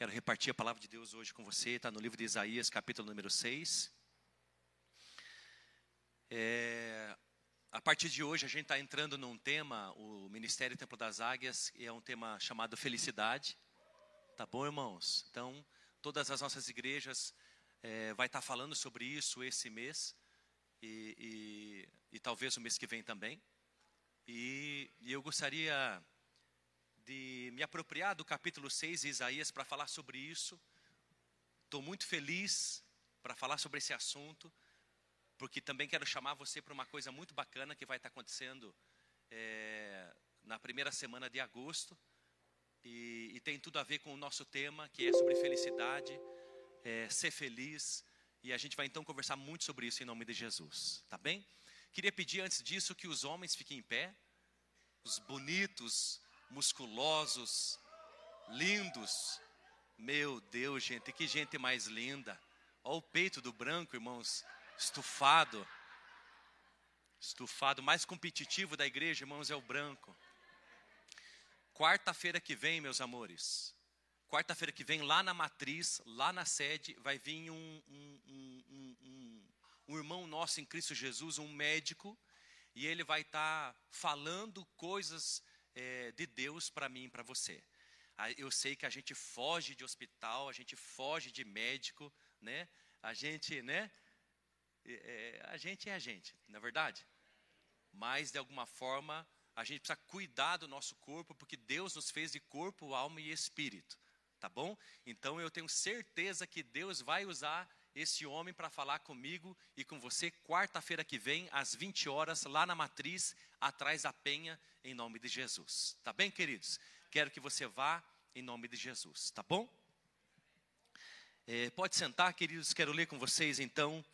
Quero repartir a palavra de Deus hoje com você, está no livro de Isaías, capítulo número 6. É, a partir de hoje, a gente está entrando num tema, o Ministério Templo das Águias, é um tema chamado felicidade. Tá bom, irmãos? Então, todas as nossas igrejas é, vai estar tá falando sobre isso esse mês e, e, e, talvez o mês que vem também. E, e eu gostaria de me apropriar do capítulo 6 de Isaías para falar sobre isso. Estou muito feliz para falar sobre esse assunto, porque também quero chamar você para uma coisa muito bacana que vai estar acontecendo é, na primeira semana de agosto. E, e, tem tudo a ver com o nosso tema, que é sobre felicidade, é, ser feliz. E a gente vai então conversar muito sobre isso em nome de Jesus, tá bem? Queria pedir antes disso que os homens fiquem em pé, os bonitos, musculosos, lindos. Meu Deus, gente, que gente mais linda. Olha o peito do branco, irmãos, estufado. Estufado, mais competitivo da igreja, irmãos, é o branco. Quarta-feira que vem, meus amores, quarta-feira que vem, lá na matriz, lá na sede, vai vir um, um, um, um, um irmão nosso em Cristo Jesus, um médico, e ele vai estar tá falando coisas é, de Deus para mim e para você. Ah, eu sei que a gente foge de hospital, a gente foge de médico, né? A gente, né? É, a gente é a gente, na é verdade. Mas de alguma forma a gente precisa cuidar do nosso corpo, porque Deus nos fez de corpo, alma e espírito, tá bom? Então eu tenho certeza que Deus vai usar esse homem para falar comigo e com você quarta-feira que vem, às 20 horas, lá na matriz, atrás da penha, em nome de Jesus. Tá bem, queridos? Quero que você vá em nome de Jesus, tá bom? É, pode sentar, queridos, quero ler com vocês então,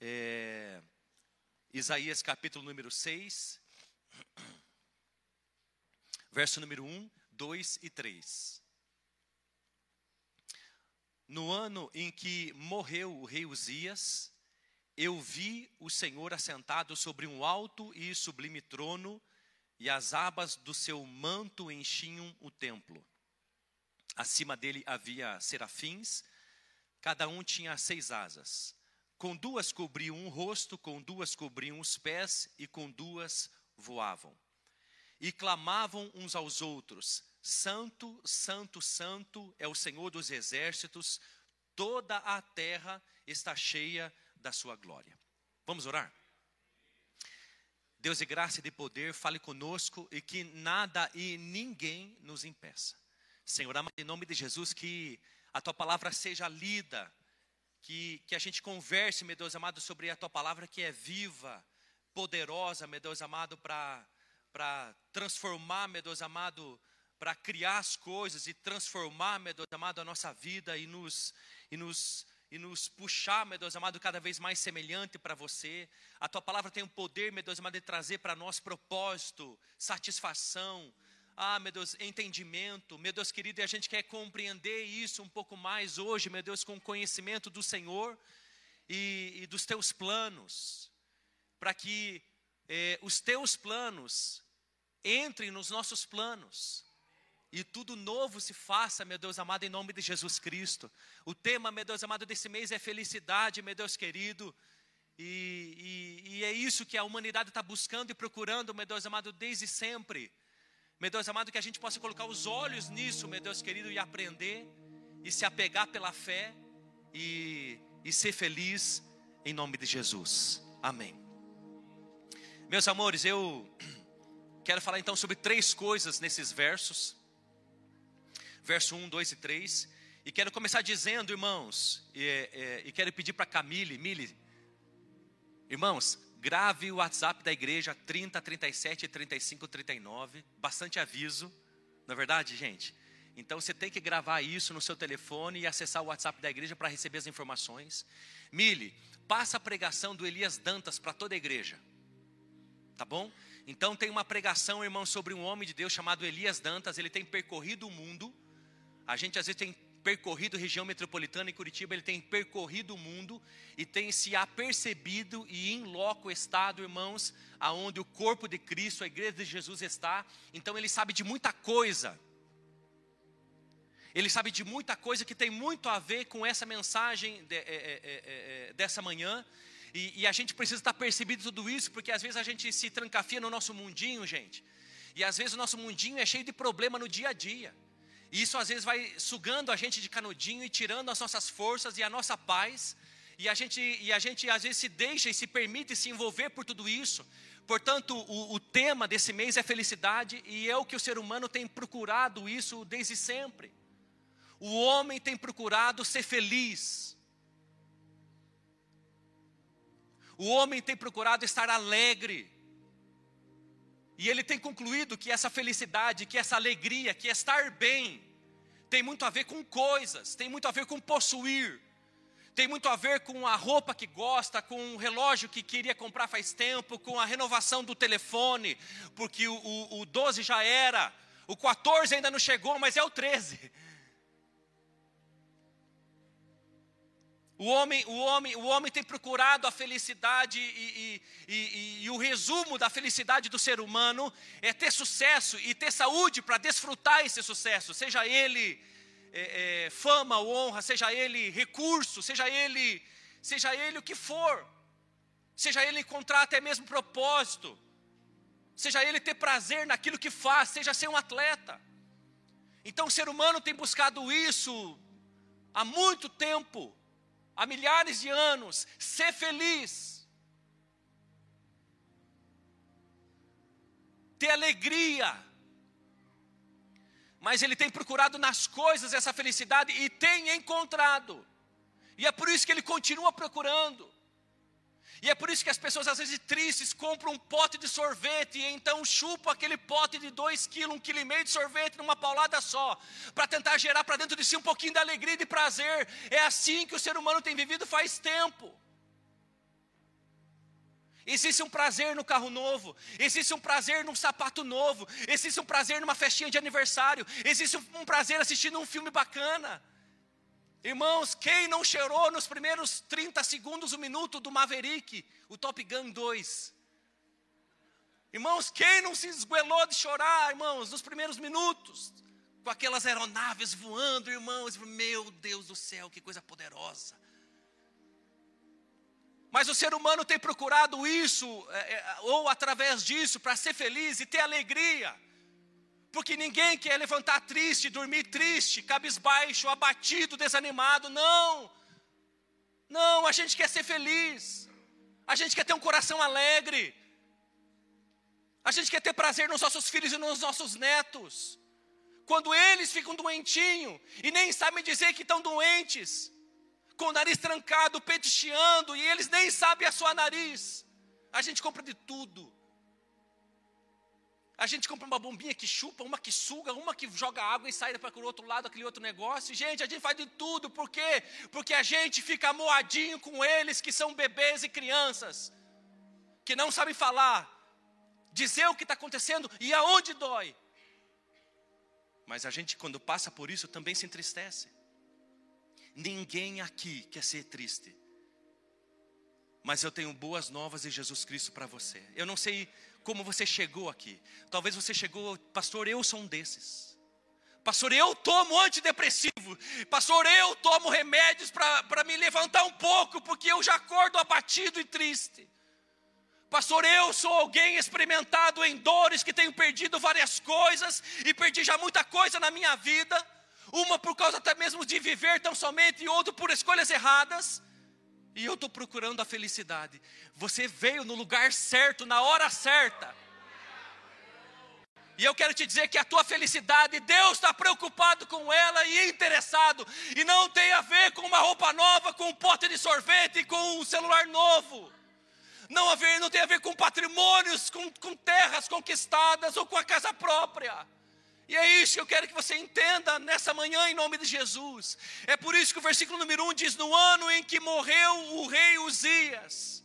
é, Isaías capítulo número 6, verso número 1, 2 e 3. No ano em que morreu o rei Uzias, eu vi o Senhor assentado sobre um alto e sublime trono, e as abas do seu manto enchiam o templo. Acima dele havia serafins, cada um tinha seis asas. Com duas cobriam um rosto, com duas cobriam os pés, e com duas voavam. E clamavam uns aos outros: Santo, Santo, Santo é o Senhor dos exércitos, toda a terra está cheia da sua glória. Vamos orar? Deus de graça e de poder, fale conosco e que nada e ninguém nos impeça. Senhor, em nome de Jesus, que a tua palavra seja lida, que, que a gente converse, meu Deus amado, sobre a tua palavra que é viva, poderosa, meu Deus amado, para transformar, meu Deus amado, para criar as coisas e transformar, meu Deus amado, a nossa vida e nos, e nos, e nos puxar, meu Deus amado, cada vez mais semelhante para você. A tua palavra tem o poder, meu Deus amado, de trazer para nós propósito, satisfação, ah, meu Deus, entendimento, meu Deus querido, e a gente quer compreender isso um pouco mais hoje, meu Deus, com o conhecimento do Senhor e, e dos teus planos, para que eh, os teus planos entrem nos nossos planos e tudo novo se faça, meu Deus amado, em nome de Jesus Cristo. O tema, meu Deus amado, desse mês é felicidade, meu Deus querido. E, e, e é isso que a humanidade está buscando e procurando, meu Deus amado, desde sempre. Meu Deus amado, que a gente possa colocar os olhos nisso, meu Deus querido, e aprender e se apegar pela fé e, e ser feliz em nome de Jesus. Amém. Meus amores, eu quero falar então sobre três coisas nesses versos verso 1, 2 e 3. E quero começar dizendo, irmãos, e, e, e quero pedir para Camille, Mili, irmãos, grave o WhatsApp da igreja 30 37 35 39, bastante aviso, na é verdade, gente? Então você tem que gravar isso no seu telefone e acessar o WhatsApp da igreja para receber as informações. Mili, passa a pregação do Elias Dantas para toda a igreja. Tá bom? Então tem uma pregação, irmão, sobre um homem de Deus chamado Elias Dantas, ele tem percorrido o mundo a gente às vezes tem percorrido região metropolitana em Curitiba, ele tem percorrido o mundo e tem se apercebido e em loco estado, irmãos, aonde o corpo de Cristo, a igreja de Jesus está. Então ele sabe de muita coisa. Ele sabe de muita coisa que tem muito a ver com essa mensagem de, é, é, é, é dessa manhã. E, e, a gente precisa estar percebido tudo isso, porque às vezes a gente se trancafia no nosso mundinho, gente. E às vezes o nosso mundinho é cheio de problema no dia a dia. E isso às vezes vai sugando a gente de canudinho e tirando as nossas forças e a nossa paz. E a gente, e a gente às vezes se deixa e se permite se envolver por tudo isso. Portanto, o, o tema desse mês é felicidade, e é o que o ser humano tem procurado isso desde sempre. O homem tem procurado ser feliz. O homem tem procurado estar alegre. E ele tem concluído que essa felicidade, que essa alegria, que estar bem, tem muito a ver com coisas, tem muito a ver com possuir, tem muito a ver com a roupa que gosta, com o relógio que queria comprar faz tempo, com a renovação do telefone, porque o, o, o 12 já era, o 14 ainda não chegou, mas é o 13. O homem, o, homem, o homem tem procurado a felicidade e, e, e, e, o resumo da felicidade do ser humano é ter sucesso e ter saúde para desfrutar esse sucesso, seja ele é, é, fama ou honra, seja ele recurso, seja ele, seja ele o que for, seja ele encontrar até mesmo propósito, seja ele ter prazer naquilo que faz, seja ser um atleta. Então o ser humano tem buscado isso há muito tempo há milhares de anos, ser feliz, ter alegria. Mas ele tem procurado nas coisas essa felicidade e tem encontrado. E é por isso que ele continua procurando. E é por isso que as pessoas, às vezes tristes, compram um pote de sorvete e então chupam aquele pote de dois quilos, um quilo e meio de sorvete numa paulada só, para tentar gerar para dentro de si um pouquinho de alegria e de prazer. É assim que o ser humano tem vivido faz tempo. Existe um prazer no carro novo, existe um prazer num sapato novo, existe um prazer numa festinha de aniversário, existe um prazer assistindo um filme bacana. Irmãos, quem não cheirou nos primeiros 30 segundos, um minuto do Maverick, o Top Gun 2? Irmãos, quem não se esguelou de chorar, irmãos, nos primeiros minutos, com aquelas aeronaves voando, irmãos, meu Deus do céu, que coisa poderosa. Mas o ser humano tem procurado isso, é, é, ou através disso, para ser feliz e ter alegria. Porque ninguém quer levantar triste, dormir triste, cabisbaixo, abatido, desanimado. Não. Não, a gente quer ser feliz. A gente quer ter um coração alegre. A gente quer ter prazer nos nossos filhos e nos nossos netos. Quando eles ficam doentinhos e nem sabem dizer que estão doentes, com o nariz trancado, o peito chiando, e eles nem sabem a sua nariz. A gente compra de tudo. A gente compra uma bombinha que chupa, uma que suga, uma que joga água e sai para o outro lado, aquele outro negócio. Gente, a gente faz de tudo, por quê? Porque a gente fica moadinho com eles que são bebês e crianças, que não sabem falar, dizer o que está acontecendo e aonde dói. Mas a gente, quando passa por isso, também se entristece. Ninguém aqui quer ser triste. Mas eu tenho boas novas de Jesus Cristo para você. Eu não sei como você chegou aqui. Talvez você chegou, pastor, eu sou um desses. Pastor, eu tomo antidepressivo. Pastor, eu tomo remédios para me levantar um pouco, porque eu já acordo abatido e triste. Pastor, eu sou alguém experimentado em dores, que tenho perdido várias coisas e perdi já muita coisa na minha vida. Uma por causa até mesmo de viver tão somente, e outra por escolhas erradas. E eu estou procurando a felicidade. Você veio no lugar certo, na hora certa. E eu quero te dizer que a tua felicidade, Deus está preocupado com ela e interessado. E não tem a ver com uma roupa nova, com um pote de sorvete, com um celular novo. Não, a ver, não tem a ver com patrimônios, com, com terras conquistadas ou com a casa própria. E é isso que eu quero que você entenda nessa manhã em nome de Jesus. É por isso que o versículo número 1 diz: No ano em que morreu o rei Uzias,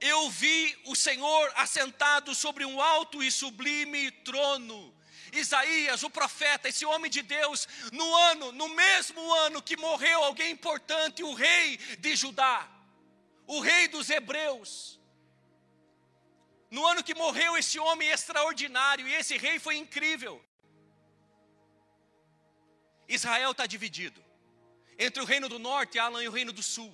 eu vi o Senhor assentado sobre um alto e sublime trono. Isaías, o profeta, esse homem de Deus, no ano, no mesmo ano que morreu alguém importante, o rei de Judá, o rei dos hebreus. No ano que morreu esse homem extraordinário, e esse rei foi incrível. Israel está dividido entre o reino do norte, Alan, e o reino do sul.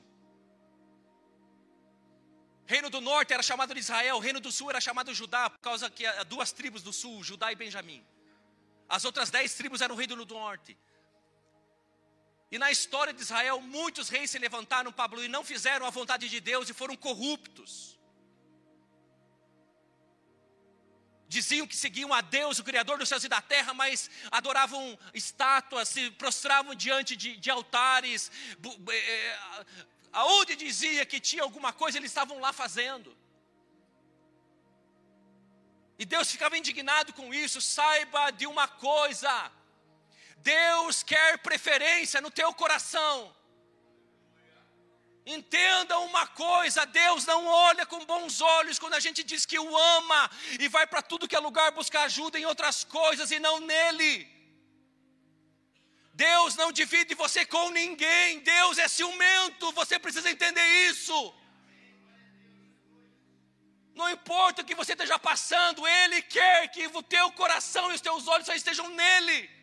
Reino do norte era chamado de Israel, reino do sul era chamado Judá, por causa que há duas tribos do sul, Judá e Benjamim. As outras dez tribos eram o reino do norte. E na história de Israel, muitos reis se levantaram, Pablo, e não fizeram a vontade de Deus e foram corruptos. Diziam que seguiam a Deus, o Criador dos céus e da terra, mas adoravam estátuas, se prostravam diante de, de altares. É, aonde dizia que tinha alguma coisa, eles estavam lá fazendo. E Deus ficava indignado com isso. Saiba de uma coisa: Deus quer preferência no teu coração. Entenda uma coisa: Deus não olha com bons olhos quando a gente diz que o ama e vai para tudo que é lugar buscar ajuda em outras coisas e não nele. Deus não divide você com ninguém, Deus é ciumento, você precisa entender isso. Não importa o que você esteja passando, Ele quer que o teu coração e os teus olhos só estejam nele.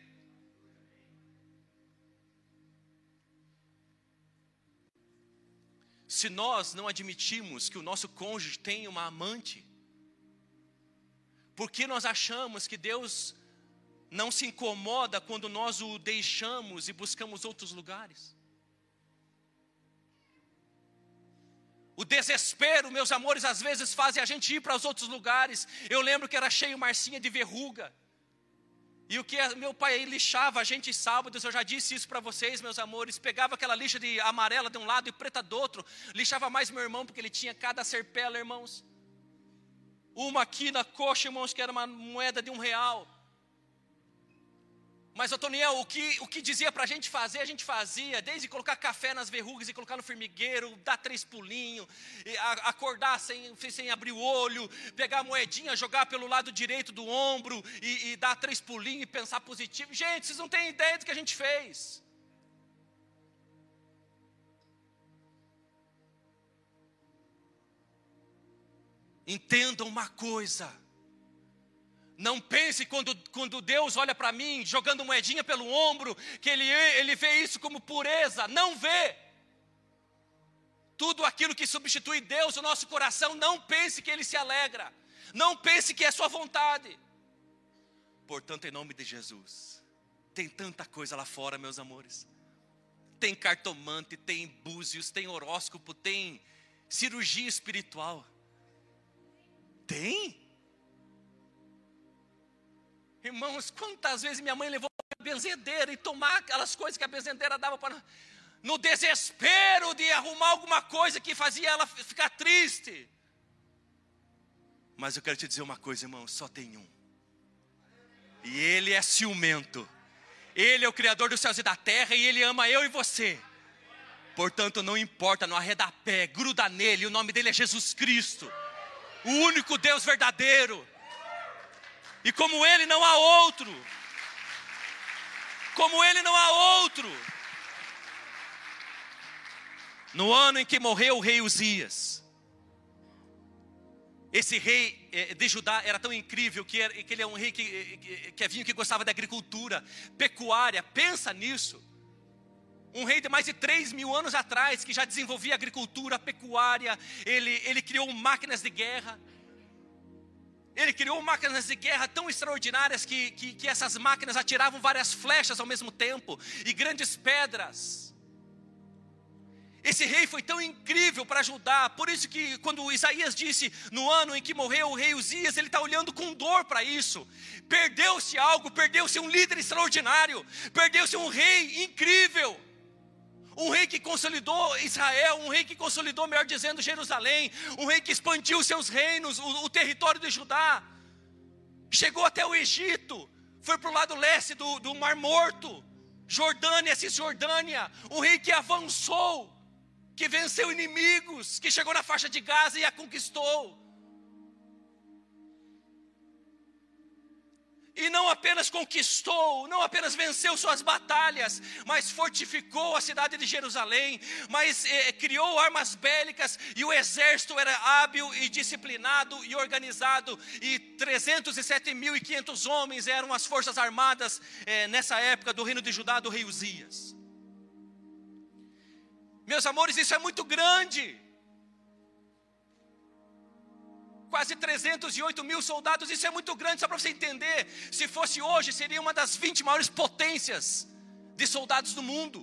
Se nós não admitimos que o nosso cônjuge tem uma amante, por que nós achamos que Deus não se incomoda quando nós o deixamos e buscamos outros lugares? O desespero, meus amores, às vezes fazem a gente ir para os outros lugares. Eu lembro que era cheio Marcinha de verruga. E o que meu pai lixava a gente sábados, eu já disse isso para vocês, meus amores. Pegava aquela lixa de amarela de um lado e preta do outro. Lixava mais meu irmão, porque ele tinha cada serpela, irmãos. Uma aqui na coxa, irmãos, que era uma moeda de um real. Mas, Otoniel, o que, o que dizia para a gente fazer, a gente fazia, desde colocar café nas verrugas e colocar no formigueiro, dar três pulinhos, acordar sem, sem abrir o olho, pegar a moedinha, jogar pelo lado direito do ombro e, e dar três pulinhos e pensar positivo. Gente, vocês não têm ideia do que a gente fez. Entendam uma coisa não pense quando, quando Deus olha para mim jogando moedinha pelo ombro, que ele, ele vê isso como pureza. Não vê. Tudo aquilo que substitui Deus no nosso coração, não pense que Ele se alegra. Não pense que é sua vontade. Portanto, em nome de Jesus, tem tanta coisa lá fora, meus amores. Tem cartomante, tem búzios, tem horóscopo, tem cirurgia espiritual. Tem? Irmãos, quantas vezes minha mãe levou a benzedeira e tomar aquelas coisas que a benzedeira dava para. No desespero de arrumar alguma coisa que fazia ela ficar triste. Mas eu quero te dizer uma coisa, irmão: só tem um. E ele é ciumento. Ele é o Criador dos céus e da terra e ele ama eu e você. Portanto, não importa, não arreda pé, gruda nele. O nome dele é Jesus Cristo, o único Deus verdadeiro e como ele não há outro. Como ele não há outro. No ano em que morreu o rei Uzias, esse rei eh, de Judá era tão incrível que, ele é um rei que, que, que havia que gostava da agricultura, pecuária. Pensa nisso. Um rei de mais de 3 mil anos atrás, que já desenvolvia agricultura, pecuária, ele, ele criou máquinas de guerra. Ele criou máquinas de guerra tão extraordinárias que, que, que, essas máquinas atiravam várias flechas ao mesmo tempo e grandes pedras. Esse rei foi tão incrível para ajudar, por isso que quando Isaías disse no ano em que morreu o rei Uzias, ele está olhando com dor para isso. Perdeu-se algo, perdeu-se um líder extraordinário, perdeu-se um rei incrível um rei que consolidou Israel, um rei que consolidou, melhor dizendo, Jerusalém, um rei que expandiu seus reinos, o, o território de Judá, chegou até o Egito, foi para o lado leste do, do Mar Morto, Jordânia, Cisjordânia, um rei que avançou, que venceu inimigos, que chegou na faixa de Gaza e a conquistou. E não apenas conquistou, não apenas venceu suas batalhas, mas fortificou a cidade de Jerusalém, mas eh, criou armas bélicas e o exército era hábil e disciplinado e organizado, e 307.500 homens eram as forças armadas eh, nessa época do reino de Judá, do rei Uzias. Meus amores, isso é muito grande quase 308 mil soldados, isso é muito grande, só para você entender. Se fosse hoje, seria uma das 20 maiores potências de soldados do mundo.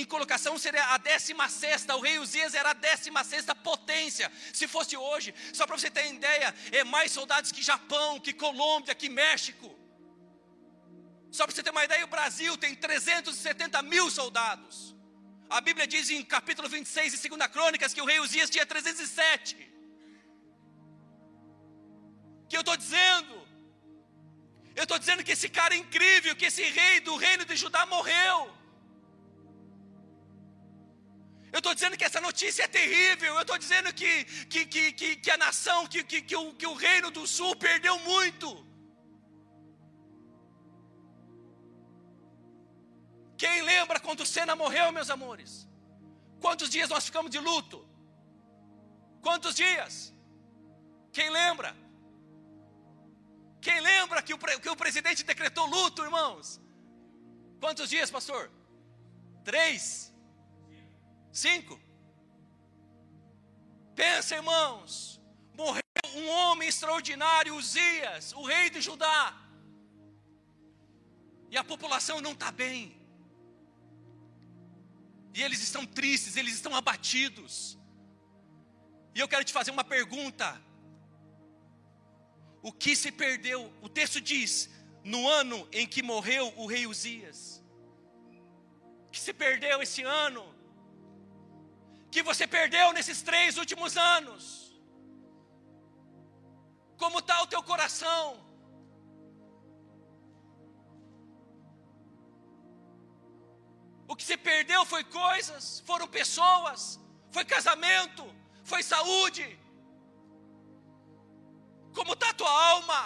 Em colocação seria a 16, o rei Uzias era a 16 potência. Se fosse hoje, só para você ter ideia, é mais soldados que Japão, que Colômbia, que México. Só para você ter uma ideia, o Brasil tem 370 mil soldados. A Bíblia diz em capítulo 26 de 2 Crônicas que o rei Uzias tinha 307 que eu estou dizendo. Eu estou dizendo que esse cara é incrível, que esse rei do reino de Judá morreu. Eu estou dizendo que essa notícia é terrível. Eu estou dizendo que, que, que, que, que a nação, que, que, que, o, que o reino do sul perdeu muito. Quem lembra quando Sena morreu, meus amores? Quantos dias nós ficamos de luto? Quantos dias? Quem lembra? Quem lembra que o, que o presidente decretou luto, irmãos? Quantos dias, pastor? Três? Cinco? Pensa, irmãos. Morreu um homem extraordinário, Uzias, o rei de Judá. E a população não está bem. E eles estão tristes, eles estão abatidos. E eu quero te fazer uma pergunta: o que se perdeu. O texto diz: no ano em que morreu o rei Uzias. Que se perdeu esse ano. Que você perdeu nesses três últimos anos. Como está o teu coração? O que se perdeu foi coisas, foram pessoas, foi casamento, foi saúde, como está a tua alma?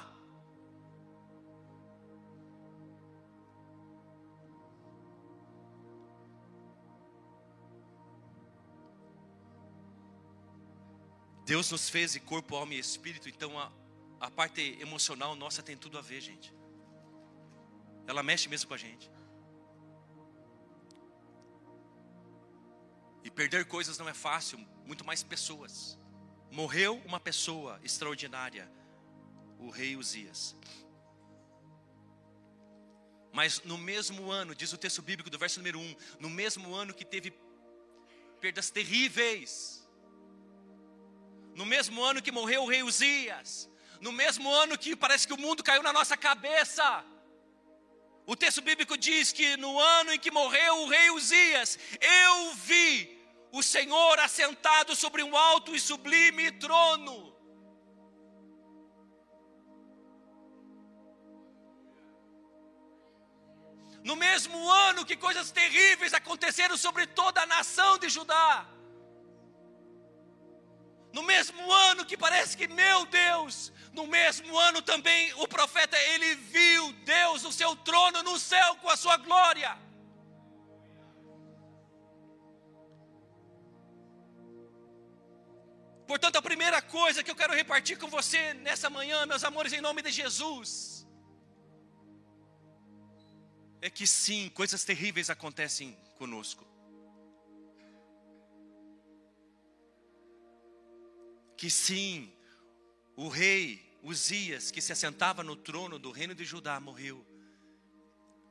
Deus nos fez de corpo, alma e espírito, então a, a parte emocional nossa tem tudo a ver, gente. Ela mexe mesmo com a gente. E perder coisas não é fácil, muito mais pessoas. Morreu uma pessoa extraordinária, o rei Uzias. Mas no mesmo ano, diz o texto bíblico do verso número 1, no mesmo ano que teve perdas terríveis, no mesmo ano que morreu o rei Uzias, no mesmo ano que parece que o mundo caiu na nossa cabeça, o texto bíblico diz que no ano em que morreu o rei Uzias, eu vi o Senhor assentado sobre um alto e sublime trono no mesmo ano que coisas terríveis aconteceram sobre toda a nação de Judá, no mesmo ano que parece que, meu Deus, no mesmo ano também o profeta ele viu Deus no seu trono no céu com a sua glória. Portanto, a primeira coisa que eu quero repartir com você nessa manhã, meus amores, em nome de Jesus, é que sim, coisas terríveis acontecem conosco. Que sim, o rei Uzias, que se assentava no trono do reino de Judá, morreu.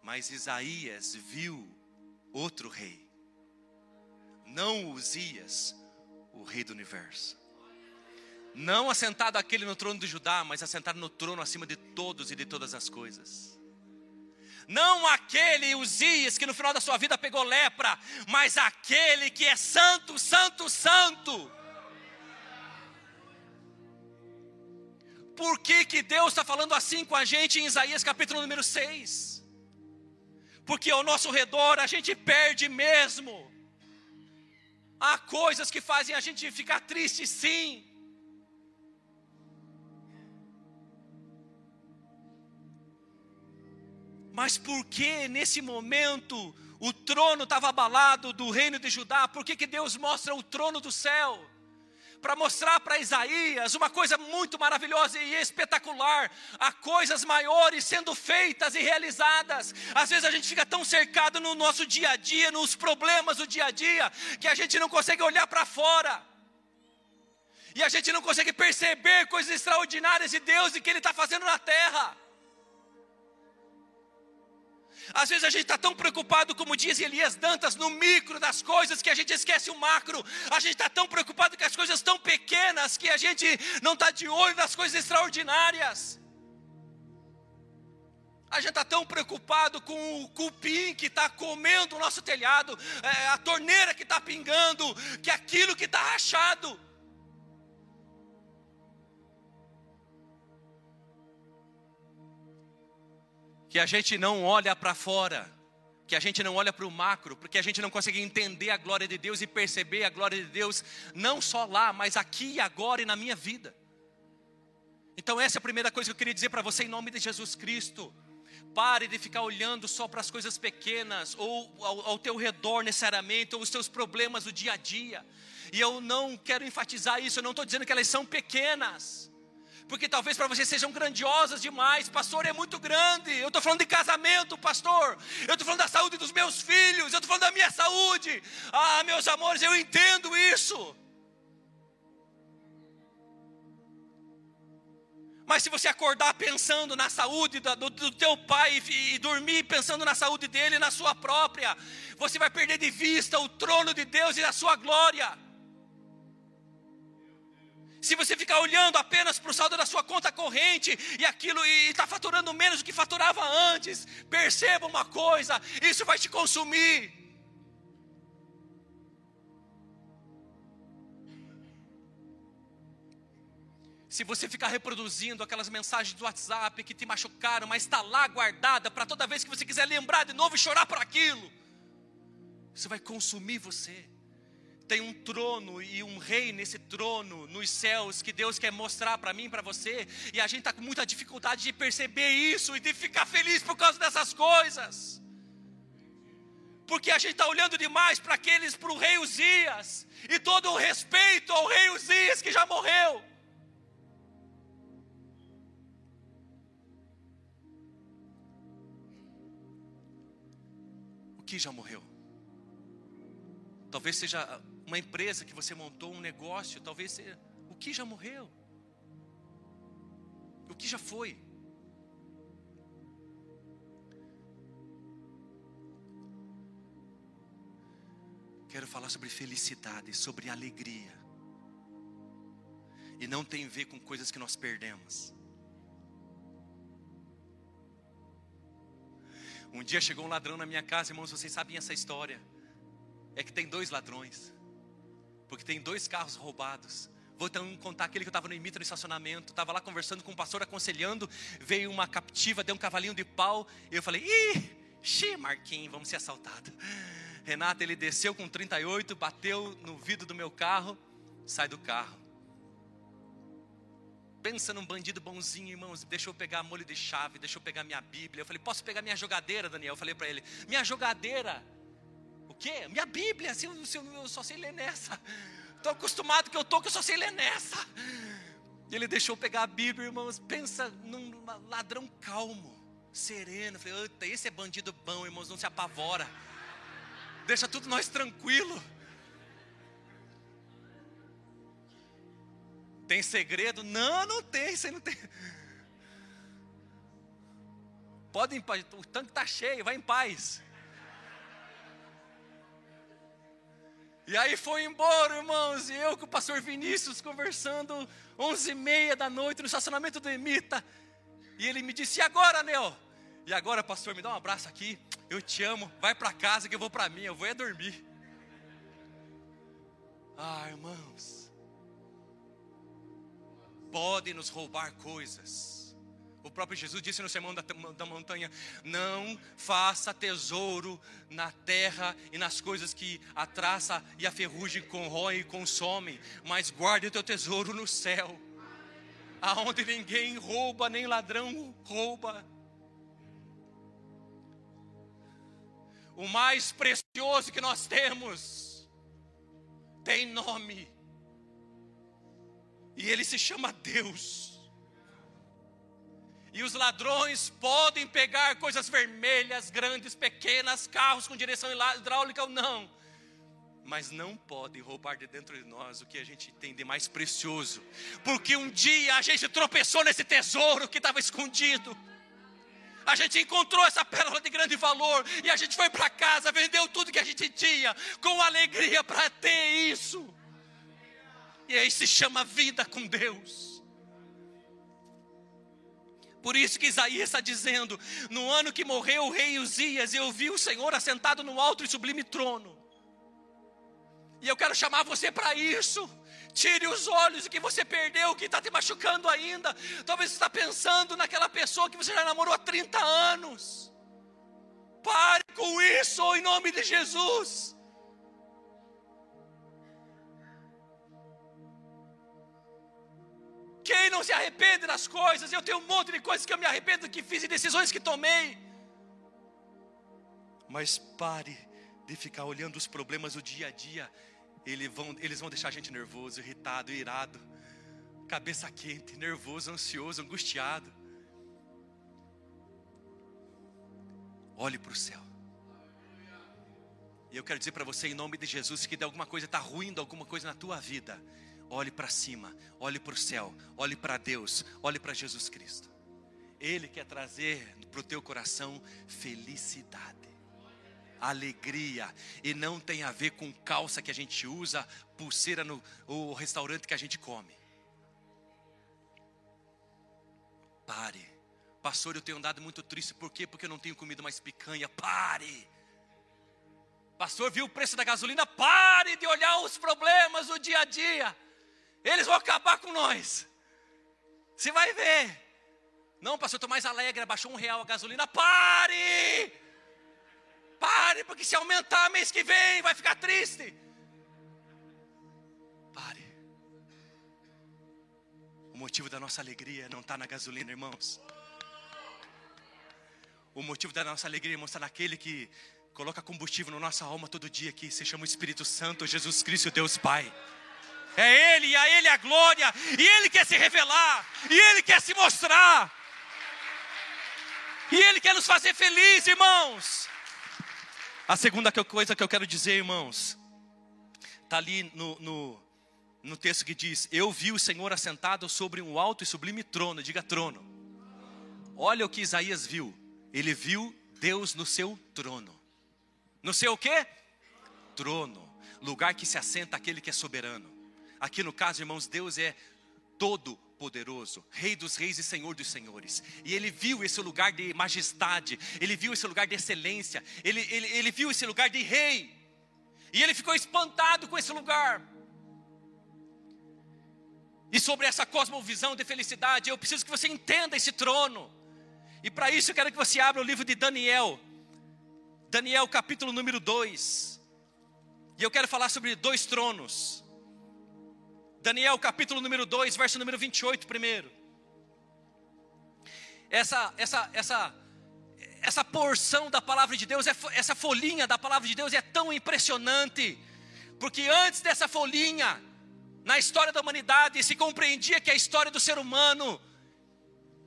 Mas Isaías viu outro rei. Não Uzias, o rei do universo. Não assentado aquele no trono de Judá, mas assentado no trono acima de todos e de todas as coisas não aquele Uzias que no final da sua vida pegou lepra, mas aquele que é santo, santo, santo. Por que, que Deus está falando assim com a gente em Isaías capítulo número 6? Porque ao nosso redor a gente perde mesmo. Há coisas que fazem a gente ficar triste, sim. Mas por que nesse momento o trono estava abalado do reino de Judá? Por que, que Deus mostra o trono do céu? Para mostrar para Isaías uma coisa muito maravilhosa e espetacular: há coisas maiores sendo feitas e realizadas. Às vezes a gente fica tão cercado no nosso dia a dia, nos problemas do dia a dia, que a gente não consegue olhar para fora. E a gente não consegue perceber coisas extraordinárias de Deus e que Ele está fazendo na terra. Às vezes a gente está tão preocupado, como diz Elias Dantas, no micro das coisas que a gente esquece o macro. A gente está tão preocupado com as coisas tão pequenas que a gente não está de olho nas coisas extraordinárias. A gente está tão preocupado com o cupim que está comendo o nosso telhado, é, a torneira que está pingando, que aquilo que está rachado. Que a gente não olha para fora, que a gente não olha para o macro, porque a gente não consegue entender a glória de Deus e perceber a glória de Deus, não só lá, mas aqui e agora e na minha vida. Então, essa é a primeira coisa que eu queria dizer para você em nome de Jesus Cristo. Pare de ficar olhando só para as coisas pequenas, ou ao, ao teu redor necessariamente, ou os teus problemas do dia a dia. E eu não quero enfatizar isso, eu não estou dizendo que elas são pequenas porque talvez para você sejam grandiosas demais. Pastor, é muito grande. Eu estou falando de casamento, pastor. Eu estou falando da saúde dos meus filhos. Eu estou falando da minha saúde. Ah, meus amores, eu entendo isso. Mas se você acordar pensando na saúde do, do teu pai e, e dormir pensando na saúde dele e na sua própria, você vai perder de vista o trono de Deus e a sua glória. Se você ficar olhando apenas para o saldo da sua conta corrente e aquilo e está faturando menos do que faturava antes, perceba uma coisa: isso vai te consumir. Se você ficar reproduzindo aquelas mensagens do WhatsApp que te machucaram, mas está lá guardada para toda vez que você quiser lembrar de novo e chorar por aquilo, isso vai consumir você tem um trono e um rei nesse trono nos céus que Deus quer mostrar para mim, para você, e a gente está com muita dificuldade de perceber isso e de ficar feliz por causa dessas coisas. Porque a gente está olhando demais para aqueles, para o rei Uzias, e todo o respeito ao rei Uzias que já morreu. O que já morreu? Talvez seja uma empresa que você montou, um negócio, talvez seja, o que já morreu? O que já foi? Quero falar sobre felicidade, sobre alegria. E não tem a ver com coisas que nós perdemos. Um dia chegou um ladrão na minha casa, irmãos, vocês sabem essa história. É que tem dois ladrões porque tem dois carros roubados. Vou então contar aquele que eu estava no Imita no estacionamento, estava lá conversando com o pastor, aconselhando, veio uma captiva, deu um cavalinho de pau, e eu falei, ih, xi, Marquinhos, vamos ser assaltados. Renata, ele desceu com 38, bateu no vidro do meu carro, sai do carro. Pensa num bandido bonzinho, irmãos, deixa eu pegar molho de chave, deixa eu pegar minha Bíblia. Eu falei, posso pegar minha jogadeira, Daniel? Eu falei para ele, minha jogadeira quê? Minha Bíblia, assim, eu, só sei ler nessa. Estou acostumado que eu estou, que eu só sei ler nessa. Ele deixou pegar a Bíblia, irmãos. Pensa num ladrão calmo, sereno. falei, esse é bandido bom, irmãos, não se apavora. Deixa tudo nós tranquilo. Tem segredo? Não, não tem, você não tem. Pode paz, o tanque está cheio, vai em paz. E aí foi embora, irmãos, e eu com o pastor Vinícius conversando, onze e meia da noite no estacionamento do Emita. E ele me disse, e agora, Nel? E agora, pastor, me dá um abraço aqui, eu te amo, vai para casa que eu vou para mim, eu vou é dormir. Ah, irmãos, podem nos roubar coisas, o próprio Jesus disse no sermão da, da, montanha: Não faça tesouro na terra e nas coisas que a traça e a ferrugem corroem e consomem, mas guarde o teu tesouro no céu, aonde ninguém rouba, nem ladrão rouba. o mais precioso que nós temos, tem nome, e ele se chama Deus. E os ladrões podem pegar coisas vermelhas, grandes, pequenas, carros com direção hidráulica ou não, mas não podem roubar de dentro de nós o que a gente tem de mais precioso, porque um dia a gente tropeçou nesse tesouro que estava escondido. A gente encontrou essa pérola de grande valor e a gente foi para casa, vendeu tudo que a gente tinha com alegria para ter isso. E aí se chama vida com Deus. Por isso que Isaías está dizendo: no ano que morreu o rei Uzias, eu vi o Senhor assentado no alto e sublime trono. E eu quero chamar você para isso. Tire os olhos do que você perdeu, que está te machucando ainda. Talvez você está pensando naquela pessoa que você já namorou há 30 anos. Pare com isso em nome de Jesus. Quem não se arrepende das coisas? Eu tenho um monte de coisas que eu me arrependo que fiz e decisões que tomei. Mas pare de ficar olhando os problemas do dia a dia eles vão, eles vão deixar a gente nervoso, irritado, irado, cabeça quente, nervoso, ansioso, angustiado. Olhe para o céu. E eu quero dizer para você, em nome de Jesus, que de alguma coisa está ruindo, alguma coisa na tua vida, olhe para cima, olhe para o céu, olhe para Deus, olhe para Jesus Cristo. Ele quer trazer para o teu coração felicidade alegria. E não tem a ver com calça que a gente usa, pulseira no o restaurante que a gente come. Pare. Pastor, eu tenho andado muito triste. Por quê? Porque eu não tenho comido mais picanha. Pare. Pastor, viu o preço da gasolina? Pare de olhar os problemas do dia a dia. Eles vão acabar com nós. Você vai ver. Não, pastor, estou mais alegre. Baixou um real a gasolina. Pare! Pare, porque se aumentar mês que vem, vai ficar triste. Pare. O motivo da nossa alegria não está na gasolina, irmãos. O motivo da nossa alegria, irmãos, está naquele que coloca combustível na nossa alma todo dia, que se chama o Espírito Santo, Jesus Cristo, Deus Pai. É Ele, e a Ele a glória, e Ele quer se revelar, e Ele quer se mostrar, e Ele quer nos fazer felizes, irmãos. A segunda coisa que eu quero dizer, irmãos, está ali no, no, no texto que diz: Eu vi o Senhor assentado sobre um alto e sublime trono, diga trono. Olha o que Isaías viu. Ele viu Deus no seu trono. No seu quê? Trono. Lugar que se assenta aquele que é soberano. Aqui no caso, irmãos, Deus é todo poderoso, Rei dos reis e Senhor dos senhores. E ele viu esse lugar de majestade, ele viu esse lugar de excelência, ele, ele, ele viu esse lugar de rei. E ele ficou espantado com esse lugar. E sobre essa cosmovisão de felicidade, eu preciso que você entenda esse trono. E para isso eu quero que você abra o livro de Daniel. Daniel capítulo número 2. E eu quero falar sobre dois tronos. Daniel capítulo número 2, verso número 28 primeiro. Essa, essa, essa, essa porção da palavra de Deus, essa folhinha da palavra de Deus é tão impressionante, porque antes dessa folhinha, na história da humanidade, se compreendia que a história do ser humano,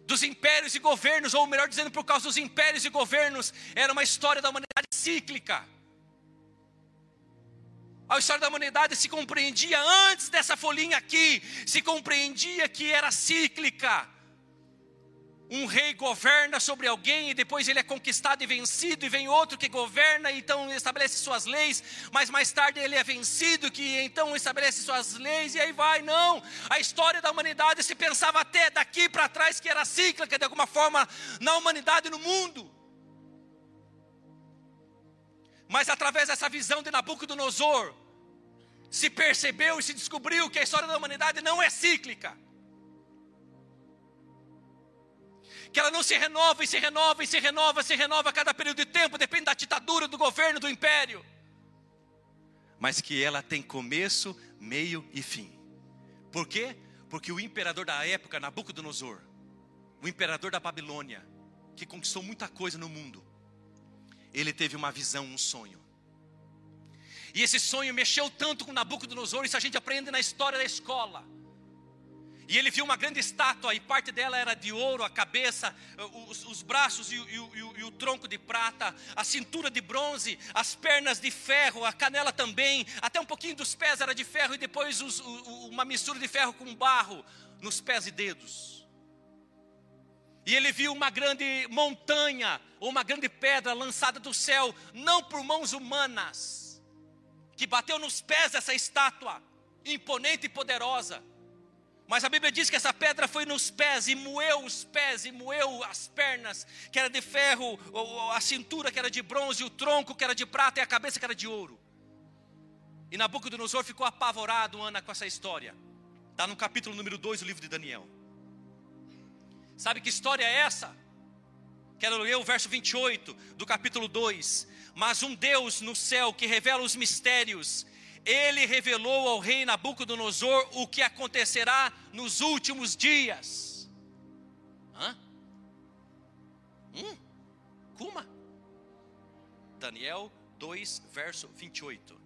dos impérios e governos, ou melhor dizendo, por causa dos impérios e governos, era uma história da humanidade cíclica. A história da humanidade se compreendia antes dessa folhinha aqui, se compreendia que era cíclica. Um rei governa sobre alguém e depois ele é conquistado e vencido, e vem outro que governa e então estabelece suas leis, mas mais tarde ele é vencido, que então estabelece suas leis, e aí vai. Não, a história da humanidade se pensava até daqui para trás que era cíclica de alguma forma na humanidade e no mundo. Mas através dessa visão de Nabucodonosor, se percebeu e se descobriu que a história da humanidade não é cíclica. Que ela não se renova e se renova e se renova, se renova a cada período de tempo, depende da ditadura, do governo, do império. Mas que ela tem começo, meio e fim. Por quê? Porque o imperador da época, Nabucodonosor, o imperador da Babilônia, que conquistou muita coisa no mundo, ele teve uma visão, um sonho. E esse sonho mexeu tanto com Nabucodonosor, isso a gente aprende na história da escola. E ele viu uma grande estátua, e parte dela era de ouro, a cabeça, os, os braços e, e, e, e, o tronco de prata, a cintura de bronze, as pernas de ferro, a canela também, até um pouquinho dos pés era de ferro, e depois os, o, uma mistura de ferro com barro nos pés e dedos. E ele viu uma grande montanha, ou uma grande pedra lançada do céu, não por mãos humanas, que bateu nos pés dessa estátua, imponente e poderosa mas a Bíblia diz que essa pedra foi nos pés e moeu os pés e moeu as pernas, que era de ferro, a cintura que era de bronze, o tronco que era de prata e a cabeça que era de ouro. E Nabucodonosor ficou apavorado, Ana, com essa história. Está no capítulo número 2 do livro de Daniel. Sabe que história é essa? Quero ler o verso 28 do capítulo 2. Mas um Deus no céu que revela os mistérios ele revelou ao rei Nabucodonosor o que acontecerá nos últimos dias. Hã? Hum? Kuma? Daniel 2, verso 28.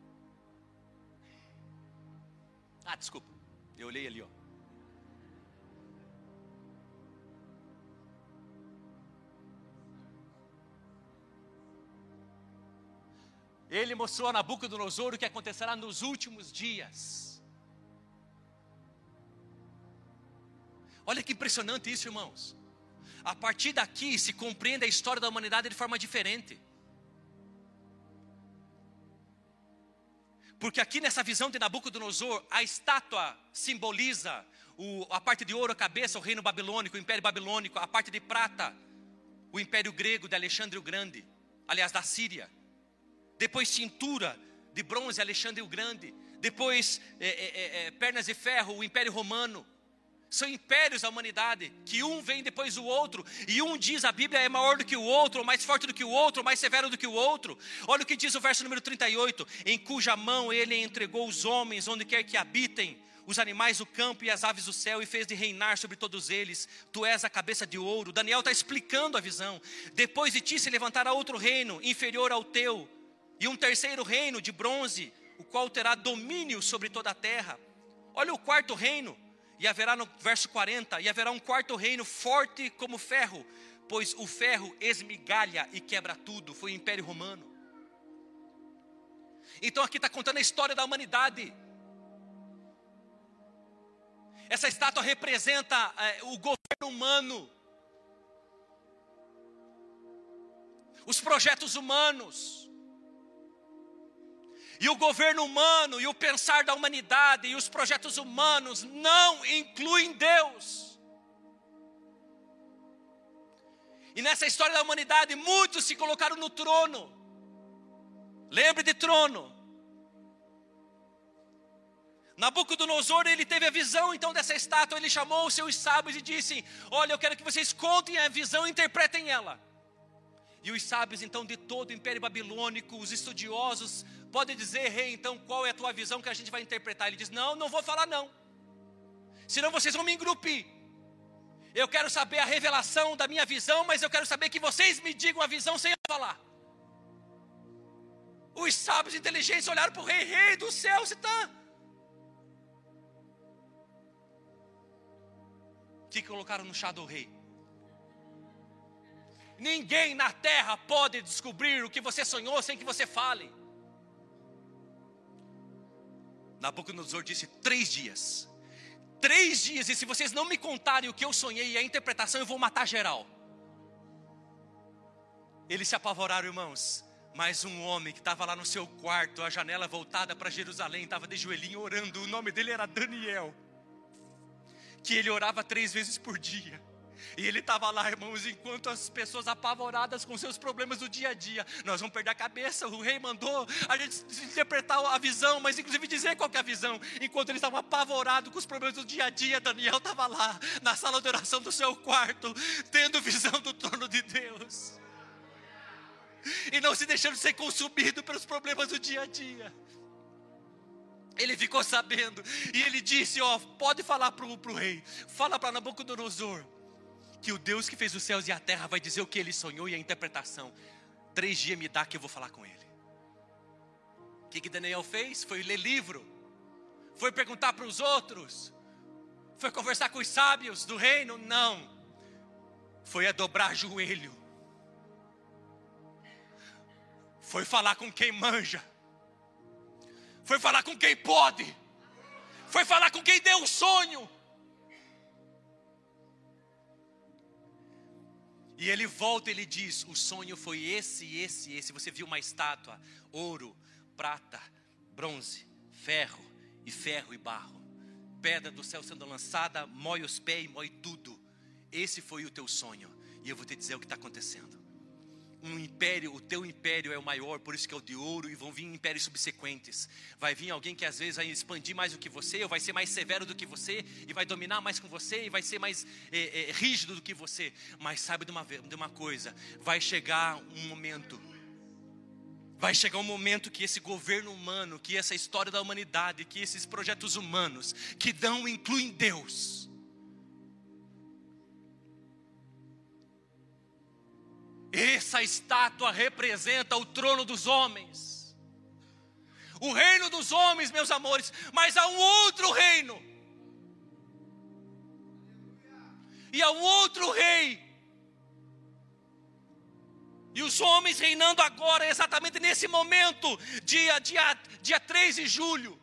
Ah, desculpa, eu olhei ali, ó. Ele mostrou a Nabucodonosor o que acontecerá nos últimos dias. Olha que impressionante isso, irmãos. A partir daqui se compreende a história da humanidade de forma diferente. Porque aqui nessa visão de Nabucodonosor, a estátua simboliza o, a parte de ouro, a cabeça, o reino babilônico, o império babilônico, a parte de prata, o império grego de Alexandre o Grande, aliás, da Síria depois cintura de bronze, Alexandre o Grande, depois é, é, é, pernas de ferro, o Império Romano. São impérios da humanidade, que um vem depois do outro, e um diz a Bíblia é maior do que o outro, mais forte do que o outro, mais severo do que o outro. Olha o que diz o verso número 38: Em cuja mão ele entregou os homens, onde quer que habitem, os animais do campo e as aves do céu, e fez de reinar sobre todos eles. Tu és a cabeça de ouro. Daniel está explicando a visão. Depois de ti se levantará outro reino, inferior ao teu e um terceiro reino de bronze, o qual terá domínio sobre toda a terra. Olha o quarto reino, e haverá no verso 40, e haverá um quarto reino forte como ferro, pois o ferro esmigalha e quebra tudo, foi o Império Romano. Então aqui está contando a história da humanidade. Essa estátua representa é, o governo humano, os projetos humanos, e o governo humano, e o pensar da humanidade, e os projetos humanos não incluem Deus. E nessa história da humanidade, muitos se colocaram no trono. Lembre de trono. Nabucodonosor, ele teve a visão então dessa estátua, ele chamou os seus sábios e disse: Olha, eu quero que vocês contem a visão e interpretem ela. E os sábios então de todo o Império Babilônico, os estudiosos, podem dizer, rei, então qual é a tua visão que a gente vai interpretar? Ele diz: Não, não vou falar não. Senão vocês vão me engrupir. Eu quero saber a revelação da minha visão, mas eu quero saber que vocês me digam a visão sem eu falar. Os sábios inteligentes olharam para o rei, rei do céu, você está. Que colocaram no chá do rei? Ninguém na terra pode descobrir o que você sonhou sem que você fale. Nabucodonosor disse: três dias. Três dias, e se vocês não me contarem o que eu sonhei e a interpretação, eu vou matar geral. Eles se apavoraram, irmãos. Mas um homem que estava lá no seu quarto, a janela voltada para Jerusalém, estava de joelhinho orando. O nome dele era Daniel. Que ele orava três vezes por dia. E ele estava lá, irmãos, enquanto as pessoas apavoradas com seus problemas do dia a dia, nós vamos perder a cabeça. O rei mandou a gente interpretar a visão, mas inclusive dizer qual é a visão. Enquanto eles estavam apavorados com os problemas do dia a dia, Daniel estava lá, na sala de oração do seu quarto, tendo visão do trono de Deus. E não se deixando ser consumido pelos problemas do dia a dia. Ele ficou sabendo, e ele disse: Ó, pode falar para o rei, fala para Nabucodonosor que o Deus que fez os céus e a terra vai dizer o que ele sonhou e a interpretação. três dias me dá que eu vou falar com ele. O que, que Daniel fez? Foi ler livro, foi perguntar para os outros, foi conversar com os sábios do reino? Não, foi a dobrar joelho, foi falar com quem manja, foi falar com quem pode, foi falar com quem deu o sonho. E ele volta e ele diz: O sonho foi esse, esse, esse. Você viu uma estátua, ouro, prata, bronze, ferro e ferro e barro. Pedra do céu sendo lançada, mói os pés e mói tudo. Esse foi o teu sonho. E eu vou te dizer o que está acontecendo um império, o teu império é o maior, por isso que é o de ouro, e vão vir impérios subsequentes. Vai vir alguém que às vezes vai expandir mais do que você, ou vai ser mais severo do que você, e vai dominar mais com você, e vai ser mais é, é, rígido do que você. Mas sabe de uma, de uma coisa: vai chegar um momento. Vai chegar um momento que esse governo humano, que essa história da humanidade, que esses projetos humanos, que não incluem Deus, Essa estátua representa o trono dos homens. O reino dos homens, meus amores, mas há um outro reino. E há um outro rei. E os homens reinando agora, exatamente nesse momento, dia, dia, dia 3 de julho.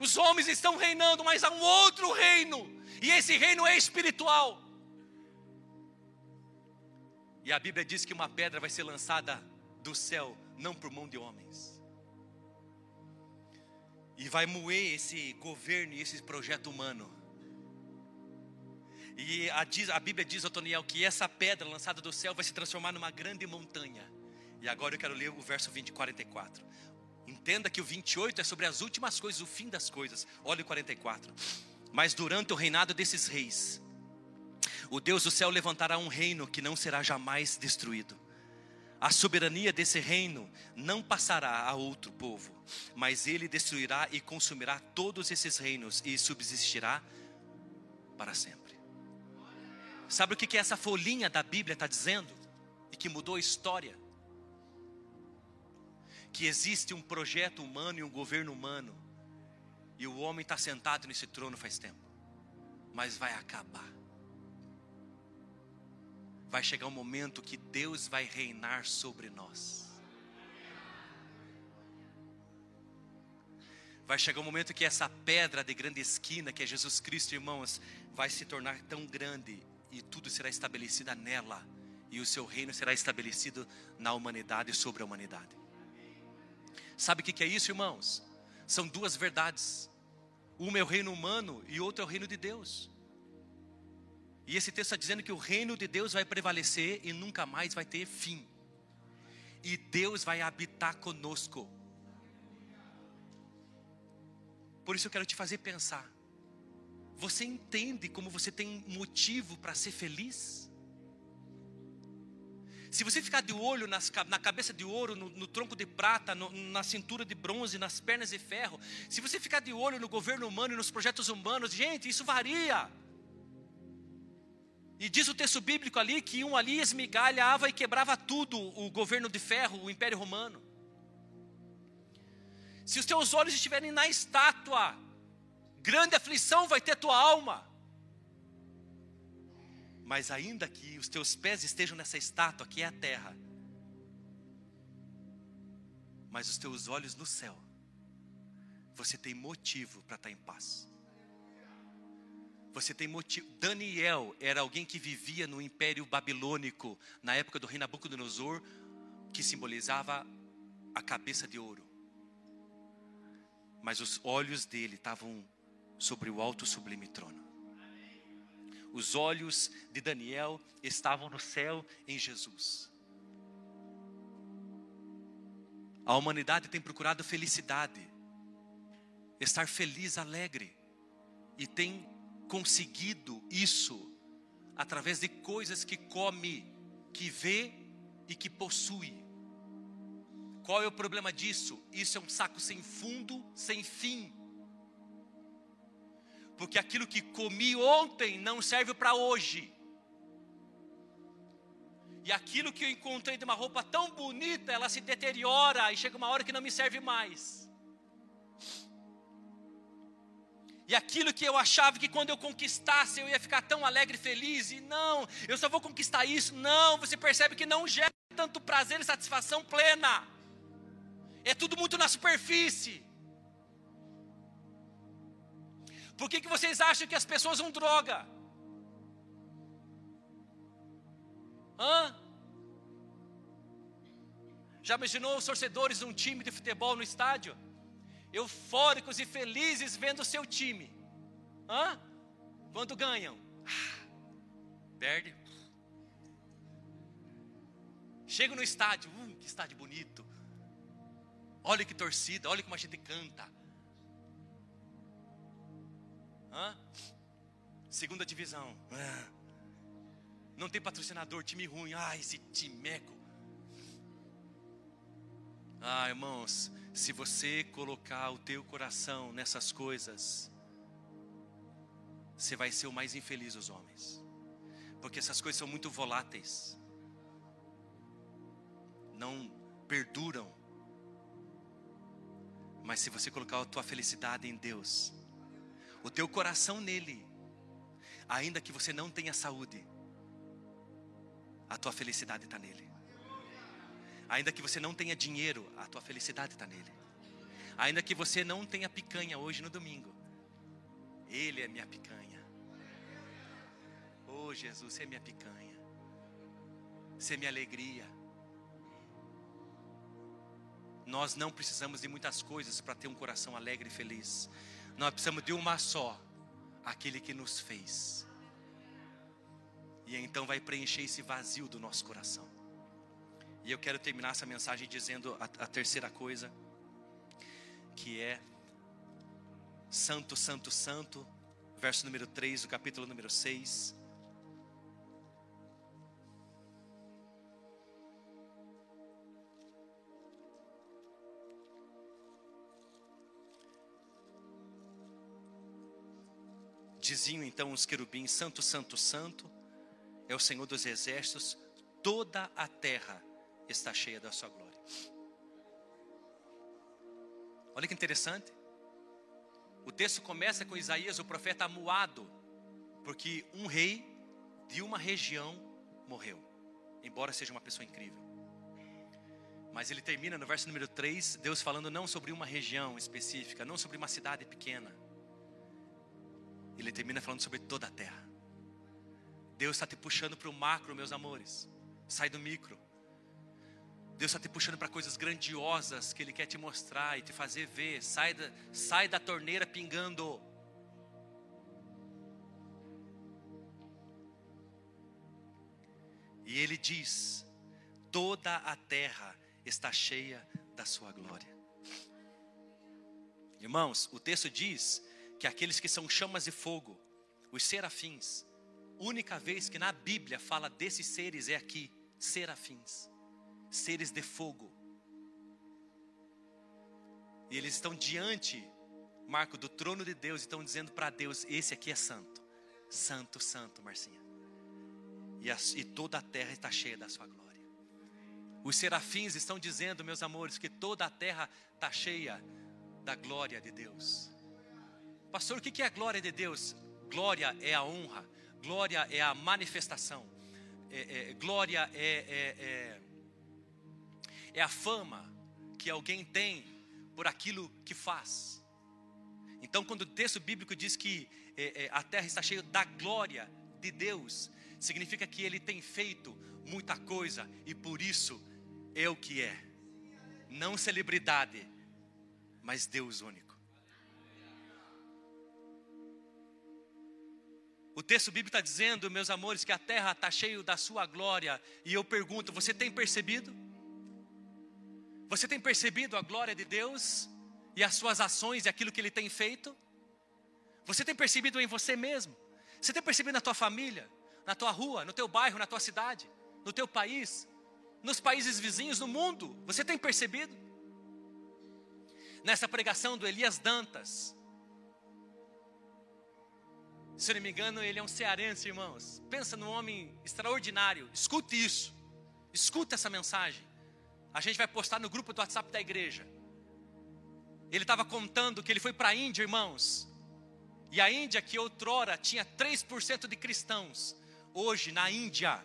Os homens estão reinando, mas há um outro reino. E esse reino é espiritual. E a Bíblia diz que uma pedra vai ser lançada do céu, não por mão de homens. E vai moer esse governo e esse projeto humano. E a, a Bíblia diz, Otoniel, que essa pedra lançada do céu vai se transformar numa grande montanha. E agora eu quero ler o verso 20, 44. Entenda que o 28 é sobre as últimas coisas, o fim das coisas. Olha o 44. Mas durante o reinado desses reis, o Deus do céu levantará um reino que não será jamais destruído. A soberania desse reino não passará a outro povo, mas ele destruirá e consumirá todos esses reinos e subsistirá para sempre. Sabe o que, que essa folhinha da Bíblia está dizendo? E que mudou a história? Que existe um projeto humano e um governo humano, e o homem está sentado nesse trono faz tempo, mas vai acabar vai chegar um momento que Deus vai reinar sobre nós. Vai chegar um momento que essa pedra de grande esquina, que é Jesus Cristo, irmãos, vai se tornar tão grande e tudo será estabelecido nela, e o seu reino será estabelecido na humanidade e sobre a humanidade. Sabe o que é isso, irmãos? São duas verdades. Uma é o reino humano e outra é o reino de Deus. E esse texto está dizendo que o reino de Deus vai prevalecer e nunca mais vai ter fim. E Deus vai habitar conosco. Por isso eu quero te fazer pensar. Você entende como você tem motivo para ser feliz? Se você ficar de olho nas, na cabeça de ouro, no, no tronco de prata, no, na cintura de bronze, nas pernas de ferro, se você ficar de olho no governo humano e nos projetos humanos, gente, isso varia. E diz o texto bíblico ali que um ali esmigalhava e quebrava tudo o governo de ferro, o Império Romano. Se os teus olhos estiverem na estátua, grande aflição vai ter tua alma. Mas ainda que os teus pés estejam nessa estátua, que é a terra, mas os teus olhos no céu, você tem motivo para estar em paz. Você tem motivo. Daniel era alguém que vivia no Império Babilônico, na época do rei Nabucodonosor, que simbolizava a cabeça de ouro. Mas os olhos dele estavam sobre o alto sublime trono. Os olhos de Daniel estavam no céu em Jesus. A humanidade tem procurado felicidade, estar feliz, alegre, e tem conseguido isso através de coisas que come, que vê e que possui. Qual é o problema disso? Isso é um saco sem fundo, sem fim. Porque aquilo que comi ontem não serve para hoje. E aquilo que eu encontrei de uma roupa tão bonita, ela se deteriora e chega uma hora que não me serve mais. E aquilo que eu achava que quando eu conquistasse eu ia ficar tão alegre e feliz, e não, eu só vou conquistar isso. Não, você percebe que não gera tanto prazer e satisfação plena. É tudo muito na superfície. Por que, que vocês acham que as pessoas usam droga? Hã? Já imaginou os torcedores de um time de futebol no estádio? Eufóricos e felizes vendo o seu time. Hã? Quando ganham. Ah, perde. Chega no estádio. Uh, que estádio bonito. Olha que torcida, olha como a gente canta. Hã? Segunda divisão. Ah. Não tem patrocinador, time ruim. Ah, esse timeco. Ah, irmãos, se você colocar o teu coração nessas coisas, você vai ser o mais infeliz dos homens. Porque essas coisas são muito voláteis. Não perduram. Mas se você colocar a tua felicidade em Deus, o teu coração nele, ainda que você não tenha saúde, a tua felicidade está nele. Ainda que você não tenha dinheiro, a tua felicidade está nele. Ainda que você não tenha picanha hoje no domingo, Ele é minha picanha. Oh Jesus, você é minha picanha. Você é minha alegria. Nós não precisamos de muitas coisas para ter um coração alegre e feliz. Nós precisamos de uma só, aquele que nos fez. E então vai preencher esse vazio do nosso coração. E eu quero terminar essa mensagem dizendo a, a terceira coisa, que é Santo, Santo, Santo, verso número 3 do capítulo número 6. Diziam então os querubins: Santo, Santo, Santo, é o Senhor dos exércitos, toda a terra está cheia da sua glória. Olha que interessante. O texto começa com Isaías, o profeta amuado, porque um rei de uma região morreu, embora seja uma pessoa incrível. Mas ele termina no verso número 3, Deus falando não sobre uma região específica, não sobre uma cidade pequena, ele termina falando sobre toda a terra. Deus está te puxando para o macro, meus amores. Sai do micro. Deus está te puxando para coisas grandiosas que Ele quer te mostrar e te fazer ver. Sai da, sai da torneira pingando. E Ele diz: toda a terra está cheia da Sua glória. Irmãos, o texto diz que aqueles que são chamas de fogo, os serafins, única vez que na Bíblia fala desses seres é aqui, serafins, seres de fogo. E eles estão diante, Marco, do trono de Deus e estão dizendo para Deus: esse aqui é santo, santo, santo, Marcinha. E, a, e toda a terra está cheia da sua glória. Os serafins estão dizendo, meus amores, que toda a terra está cheia da glória de Deus. Pastor, o que é a glória de Deus? Glória é a honra, glória é a manifestação, é, é, glória é, é, a fama que alguém tem por aquilo que faz. Então, quando o texto bíblico diz que é, é, a terra está cheia da glória de Deus, significa que Ele tem feito muita coisa e por isso é o que é. Não celebridade, mas Deus único. O texto bíblico está dizendo, meus amores, que a terra está cheia da sua glória. E eu pergunto: você tem percebido? Você tem percebido a glória de Deus e as suas ações e aquilo que Ele tem feito? Você tem percebido em você mesmo? Você tem percebido na tua família, na tua rua, no teu bairro, na tua cidade, no teu país, nos países vizinhos, no mundo? Você tem percebido? Nessa pregação do Elias Dantas, se eu não me engano, ele é um cearense, irmãos. Pensa num homem extraordinário. Escute isso. Escuta essa mensagem. A gente vai postar no grupo do WhatsApp da igreja. Ele estava contando que ele foi para a Índia, irmãos. E a Índia, que outrora tinha 3% de cristãos, hoje na Índia,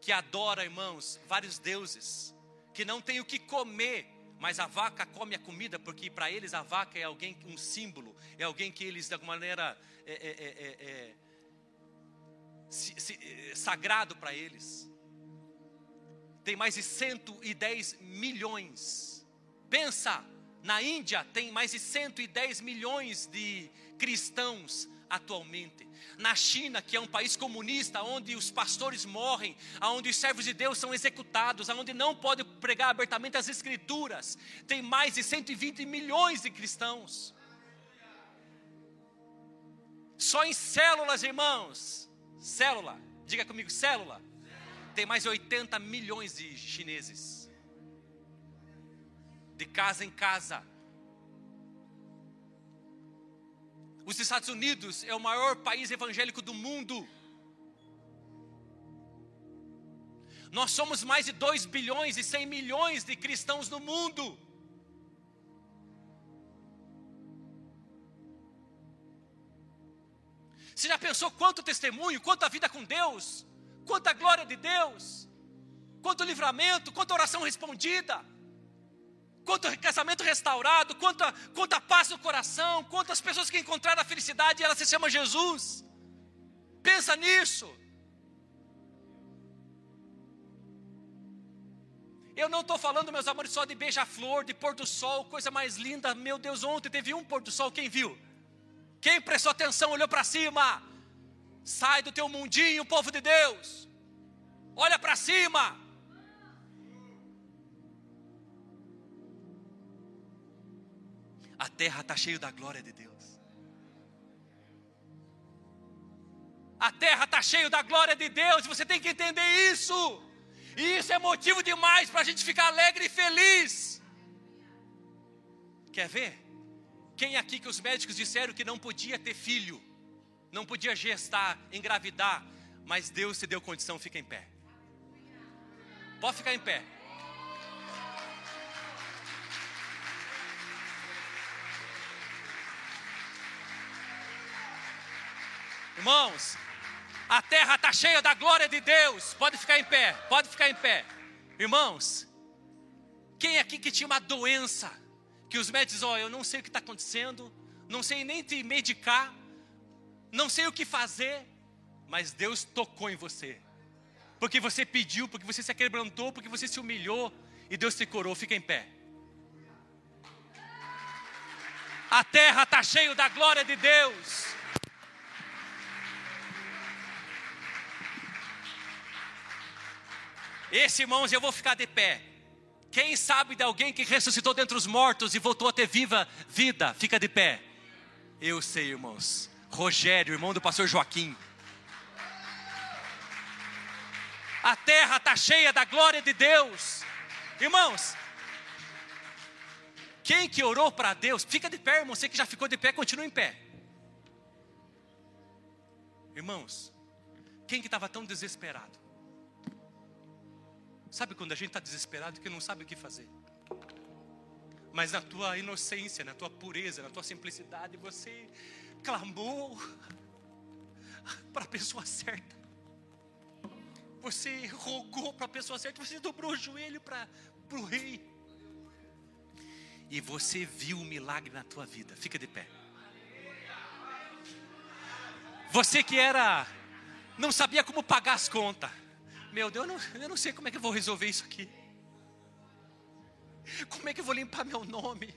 que adora, irmãos, vários deuses, que não tem o que comer, mas a vaca come a comida, porque para eles a vaca é alguém, um símbolo, é alguém que eles de alguma maneira é, é, é, é, é é, sagrado para eles. Tem mais de 110 milhões. Pensa, na Índia tem mais de 110 milhões de cristãos atualmente. Na China, que é um país comunista, onde os pastores morrem, onde os servos de Deus são executados, onde não pode pregar abertamente as escrituras, tem mais de 120 milhões de cristãos. Só em células, irmãos, célula, diga comigo, célula, tem mais de 80 milhões de chineses, de casa em casa Os Estados Unidos é o maior país evangélico do mundo. Nós somos mais de 2 bilhões e 100 milhões de cristãos no mundo. Você já pensou quanto testemunho, quanta vida com Deus, quanta glória de Deus, quanto livramento, quanta oração respondida? quanto casamento restaurado, quanta, paz no coração, quantas pessoas que encontraram a felicidade e ela se chama Jesus. Pensa nisso. Eu não estou falando, meus amores, só de beija-flor, de pôr do sol, coisa mais linda. Meu Deus, ontem teve um pôr do sol, quem viu? Quem prestou atenção, olhou para cima. Sai do teu mundinho, povo de Deus. Olha para cima. a terra está cheia da glória de Deus. A terra está cheia da glória de Deus, você tem que entender isso. E isso é motivo demais para a gente ficar alegre e feliz. Quer ver? Quem aqui que os médicos disseram que não podia ter filho, não podia gestar, engravidar, mas Deus te deu condição, fica em pé. Pode ficar em pé. Irmãos, a terra está cheia da glória de Deus. Pode ficar em pé, pode ficar em pé. Irmãos, quem aqui que tinha uma doença, que os médicos dizem, oh, eu não sei o que está acontecendo, não sei nem te medicar, não sei o que fazer, mas Deus tocou em você. Porque você pediu, porque você se quebrantou, porque você se humilhou, e Deus te curou, fica em pé. A terra está cheia da glória de Deus. Esse, irmãos, eu vou ficar de pé. Quem sabe de alguém que ressuscitou dentre os mortos e voltou a ter viva vida? Fica de pé. Eu sei, irmãos. Rogério, irmão do pastor Joaquim. A terra está cheia da glória de Deus. Irmãos, quem que orou para Deus, fica de pé, irmão. Você que já ficou de pé, continua em pé. Irmãos, quem que estava tão desesperado? Sabe quando a gente está desesperado que não sabe o que fazer? Mas na tua inocência, na tua pureza, na tua simplicidade, você clamou para a pessoa certa. Você rogou para a pessoa certa, você dobrou o joelho para o rei. E você viu o milagre na tua vida. Fica de pé. Você que era, não sabia como pagar as contas meu Deus, eu não, eu não sei como é que eu vou resolver isso aqui. Como é que eu vou limpar meu nome?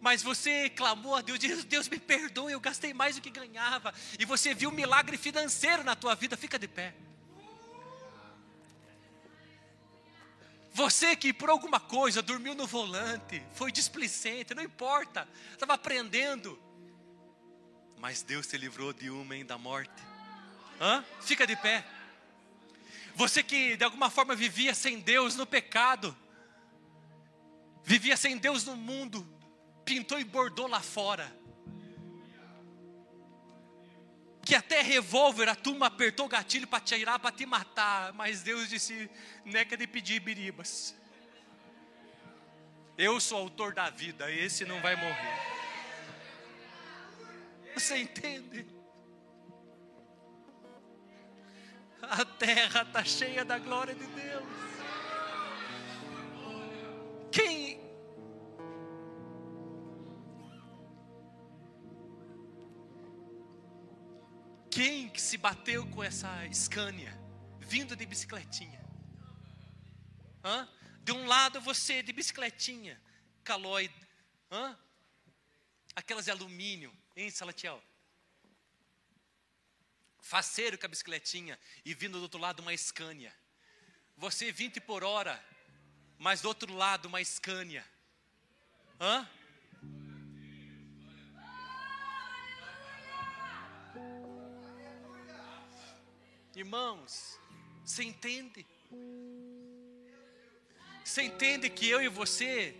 Mas você clamou a Deus, Deus, Deus me perdoe, eu gastei mais do que ganhava. E você viu um milagre financeiro na tua vida, fica de pé. Você que por alguma coisa dormiu no volante, foi displicente, não importa, estava aprendendo. Mas Deus te livrou de uma e da morte. Hã? Fica de pé. Você que de alguma forma vivia sem Deus no pecado, vivia sem Deus no mundo, pintou e bordou lá fora. que até revólver a turma apertou o gatilho para te tirar, para te matar, mas Deus disse: neca de pedir biribas. Eu sou autor da vida, esse não vai morrer. Você entende? A terra está cheia da glória de Deus. Quem Quem que se bateu com essa Scania vindo de bicicletinha? Hã? De um lado você de bicicletinha, calóide, hã? Aquelas de alumínio, hein, Salatiel? Faceiro com a bicicletinha e vindo do outro lado uma Scania. Você 20 por hora, mas do outro lado uma Scania. Hã? Irmãos, você entende? Você entende que eu e você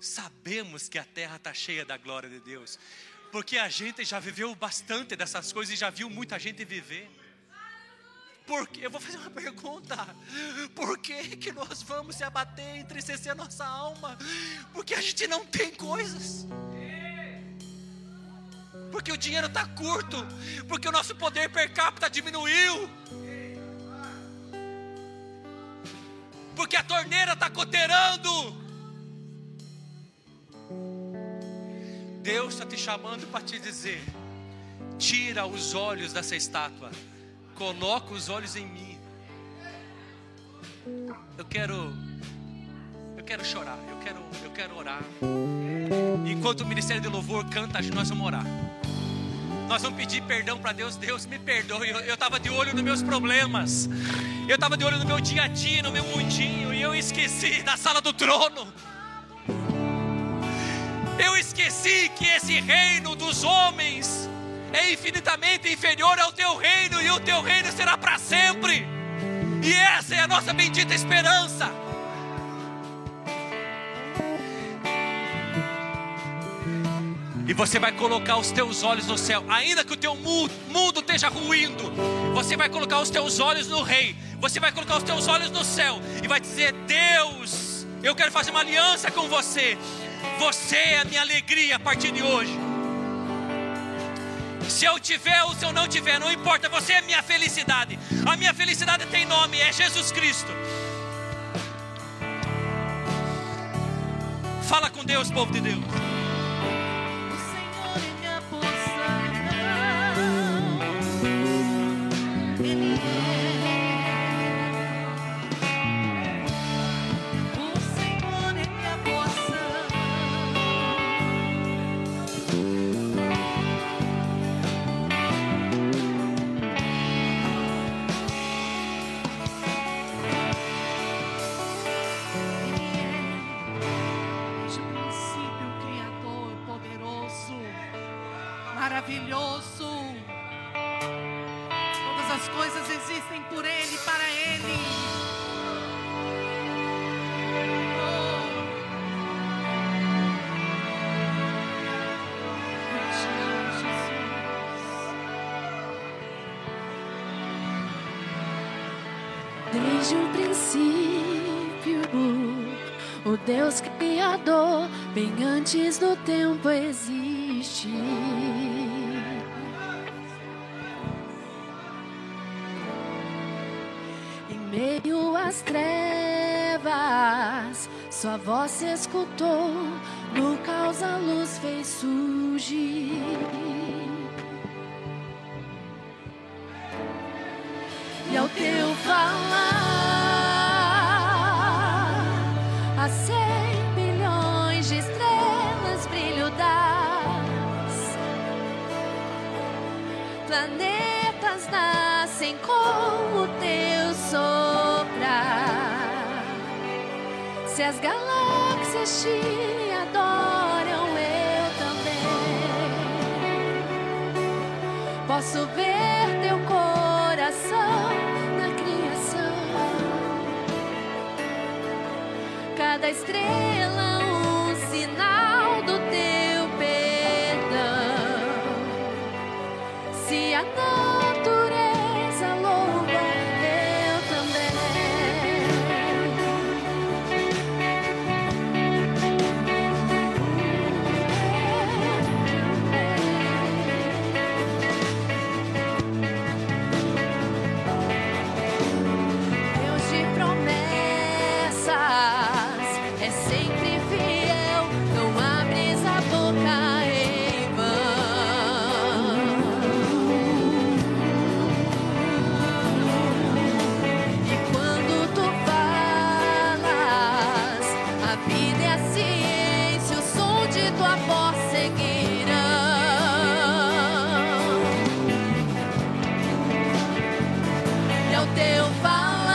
sabemos que a terra está cheia da glória de Deus, porque a gente já viveu bastante dessas coisas e já viu muita gente viver. Porque eu vou fazer uma pergunta: por que que nós vamos se abater, entristecer a nossa alma? Porque a gente não tem coisas porque o dinheiro está curto, porque o nosso poder per capita diminuiu, porque a torneira está coterando. Deus está te chamando para te dizer: tira os olhos dessa estátua, coloca os olhos em mim. Eu quero, eu quero chorar, eu quero, eu quero orar. Enquanto o ministério de louvor canta, nós vamos orar. Nós vamos pedir perdão para Deus. Deus me perdoe. Eu estava de olho nos meus problemas. Eu estava de olho no meu dia a dia, no meu mundinho. E eu esqueci da sala do trono. Eu esqueci que esse reino dos homens é infinitamente inferior ao teu reino. E o teu reino será para sempre. E essa é a nossa bendita esperança. E você vai colocar os teus olhos no céu, ainda que o teu mundo esteja ruindo, você vai colocar os teus olhos no Rei, você vai colocar os teus olhos no céu e vai dizer: Deus, eu quero fazer uma aliança com você, você é a minha alegria a partir de hoje. Se eu tiver ou se eu não tiver, não importa, você é minha felicidade. A minha felicidade tem nome, é Jesus Cristo. Fala com Deus, povo de Deus. Deus Criador, bem antes do tempo existe. Em meio às trevas, sua voz se escutou, no caos a luz fez surgir. E ao teu falar, planetas nascem com o teu soprar. Se as galáxias te adoram, eu também posso ver Cada estrela teu favor.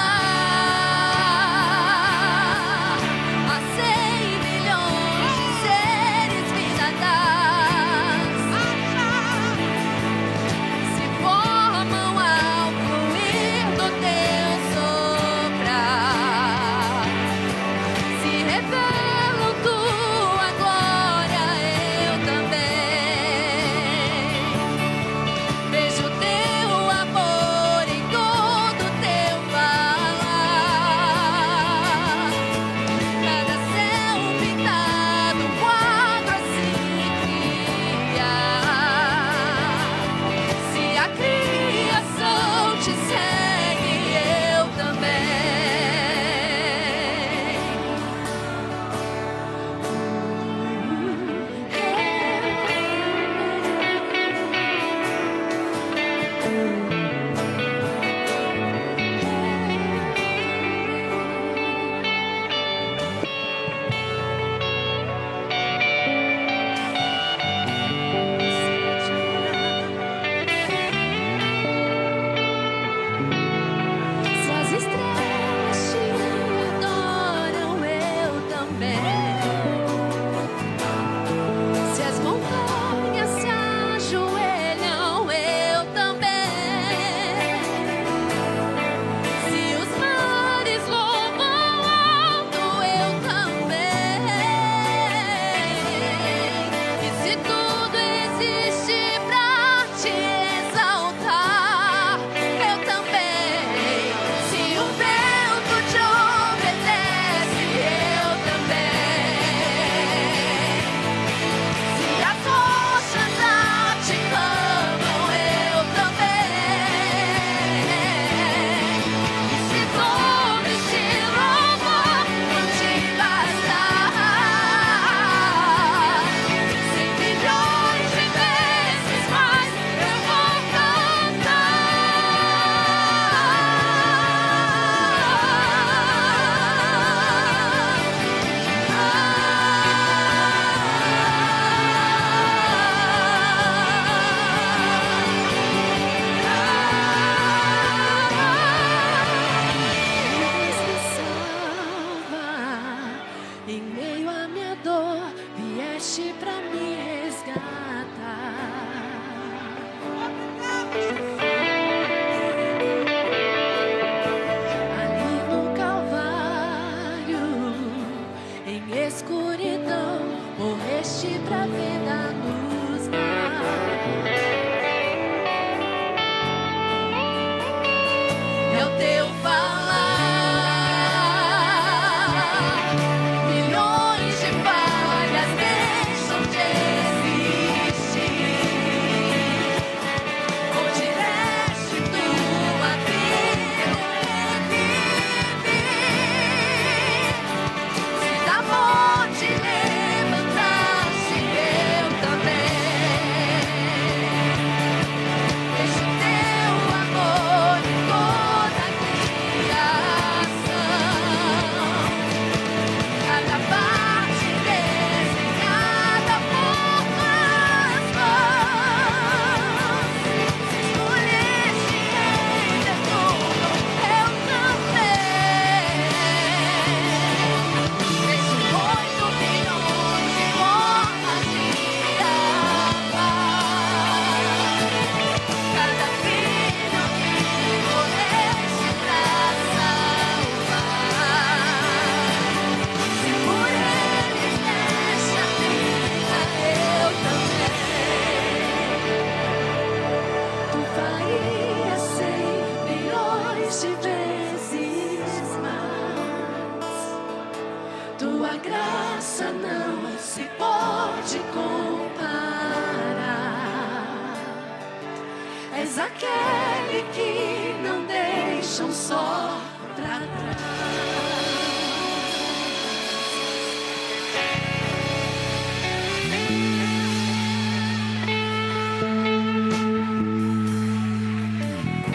Deixa um só pra trás.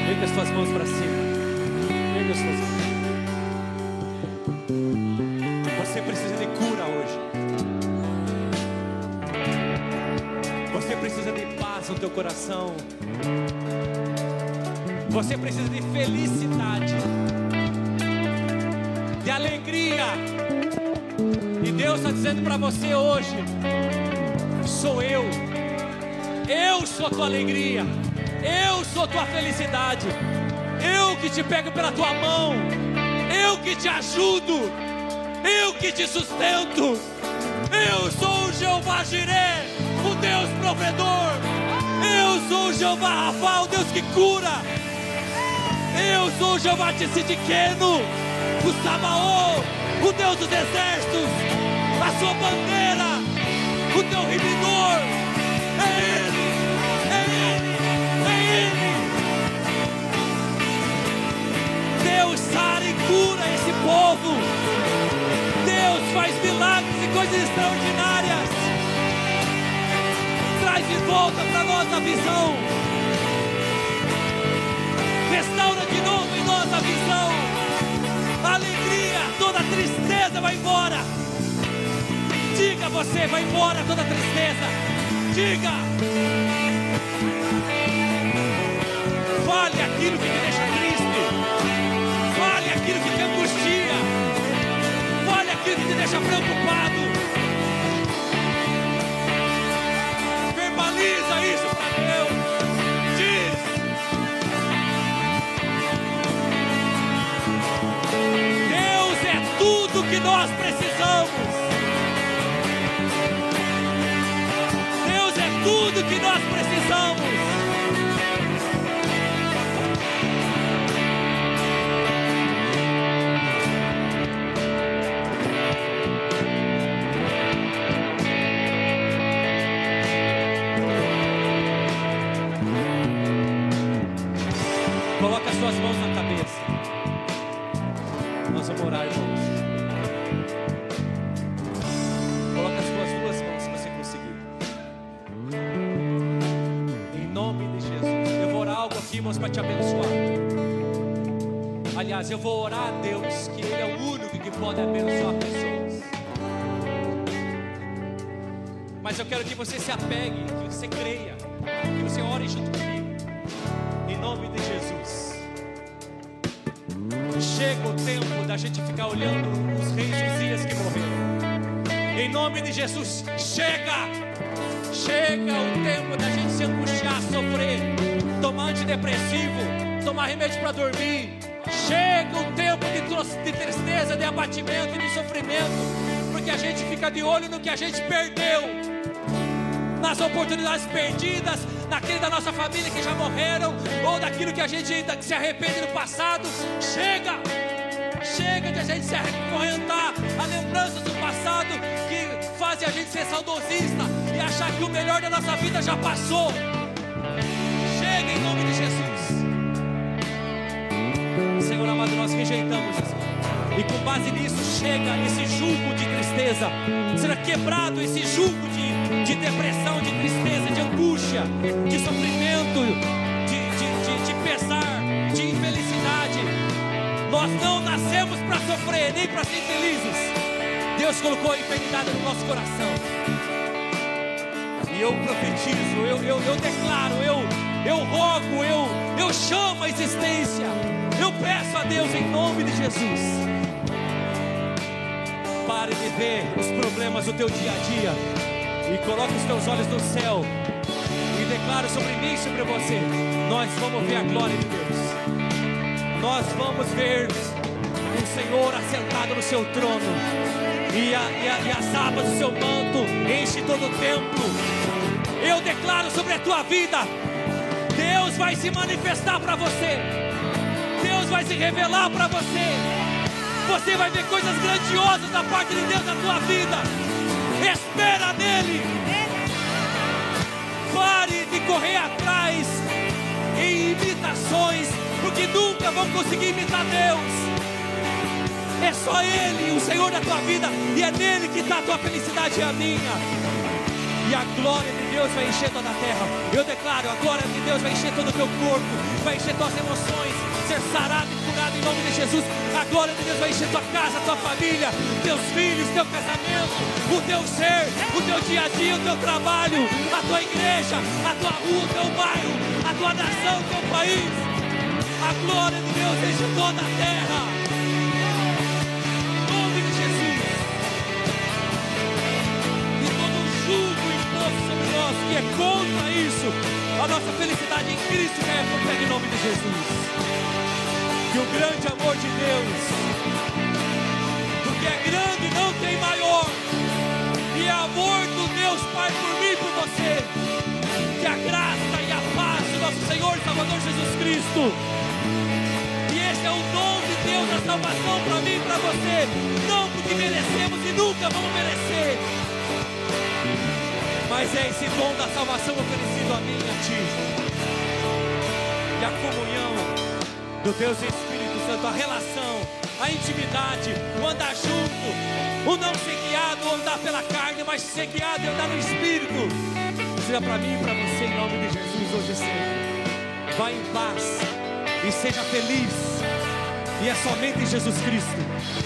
Vem com as tuas mãos para cima. Vem com as tuas mãos. Você precisa de cura hoje. Você precisa de paz no teu coração. Você precisa de felicidade, de alegria. E Deus está dizendo para você hoje: sou eu. Eu sou tua alegria. Eu sou tua felicidade. Eu que te pego pela tua mão. Eu que te ajudo. Eu que te sustento. Eu sou o Jeová Jireh, o Deus provedor. Eu sou o Jeová Rafa, o Deus que cura. Eu sou o Jeová Tessidiqueno, o Samaô, o Deus dos exércitos, a sua bandeira, o teu remidor. É Ele, é Ele, é Ele. Deus sara e cura esse povo. Deus faz milagres e coisas extraordinárias. Traz de volta para nós a visão. Visão. A alegria, toda a tristeza vai embora. Diga você, vai embora toda a tristeza. Diga. Fale aquilo que te deixa triste. Fale aquilo que te angustia. Fale aquilo que te deixa preocupado. Você se apegue, que você creia, que você ore junto comigo. Em nome de Jesus. Chega o tempo da gente ficar olhando os reis Josias que morreram. Em nome de Jesus, chega! Chega o tempo da gente se angustiar, sofrer, tomar antidepressivo, tomar remédio para dormir. Chega o tempo de, de tristeza, de abatimento e de sofrimento, porque a gente fica de olho no que a gente perdeu, nas oportunidades perdidas, naquele da nossa família que já morreram, ou daquilo que a gente ainda se arrepende no passado. Chega! Chega de a gente se acorrentar a lembranças do passado que fazem a gente ser saudosista e achar que o melhor da nossa vida já passou. Chega em nome de Jesus. Senhor amado, nós rejeitamos isso. E com base nisso, chega esse jugo de tristeza. Será quebrado esse jugo de depressão, de tristeza, de angústia, de sofrimento, de, de, de, de pesar, de infelicidade. Nós não nascemos para sofrer, nem para ser felizes. Deus colocou a enfermidade no nosso coração. E eu profetizo, eu, eu, eu declaro, eu, eu rogo, eu, eu chamo a existência. Eu peço a Deus em nome de Jesus. Pare de ver os problemas do teu dia a dia e coloque os teus olhos no céu e declaro sobre mim e sobre você. Nós vamos ver a glória de Deus. Nós vamos ver o Senhor assentado no seu trono e, a, e, a, e as abas do seu manto enche todo o templo. Eu declaro sobre a tua vida, Deus vai se manifestar para você. Deus vai se revelar para você. Você vai ver coisas grandiosas da parte de Deus na tua vida. Espera nele. Pare de correr atrás em imitações, porque nunca vão conseguir imitar Deus. É só Ele, o Senhor da tua vida, e é nele que está a tua felicidade e a minha e a glória de Deus vai encher toda a terra. Eu declaro, a glória de Deus vai encher todo o teu corpo, vai encher tuas emoções, ser sarado e curado em nome de Jesus. A glória de Deus vai encher tua casa, tua família, teus filhos, teu casamento, o teu ser, o teu dia a dia, o teu trabalho, a tua igreja, a tua rua, o teu bairro, a tua nação, o teu país. A glória de Deus enche toda a terra. que é contra isso. A nossa felicidade em Cristo é em nome de Jesus. Que o grande amor de Deus, porque é grande não tem maior, e é amor do Deus Pai por mim e por você. Que a graça e a paz do nosso Senhor e Salvador Jesus Cristo. E esse é o dom de Deus, a salvação para mim e para você. Não porque merecemos e nunca vamos merecer mas é esse dom da salvação oferecido a mim e a ti. E a comunhão do Deus Espírito Santo, a relação, a intimidade, o andar junto, o não ser guiado ou andar pela carne, mas ser guiado e andar no Espírito. Seja para mim e para você, em nome de Jesus, hoje e sempre. Vá em paz e seja feliz. E é somente em Jesus Cristo.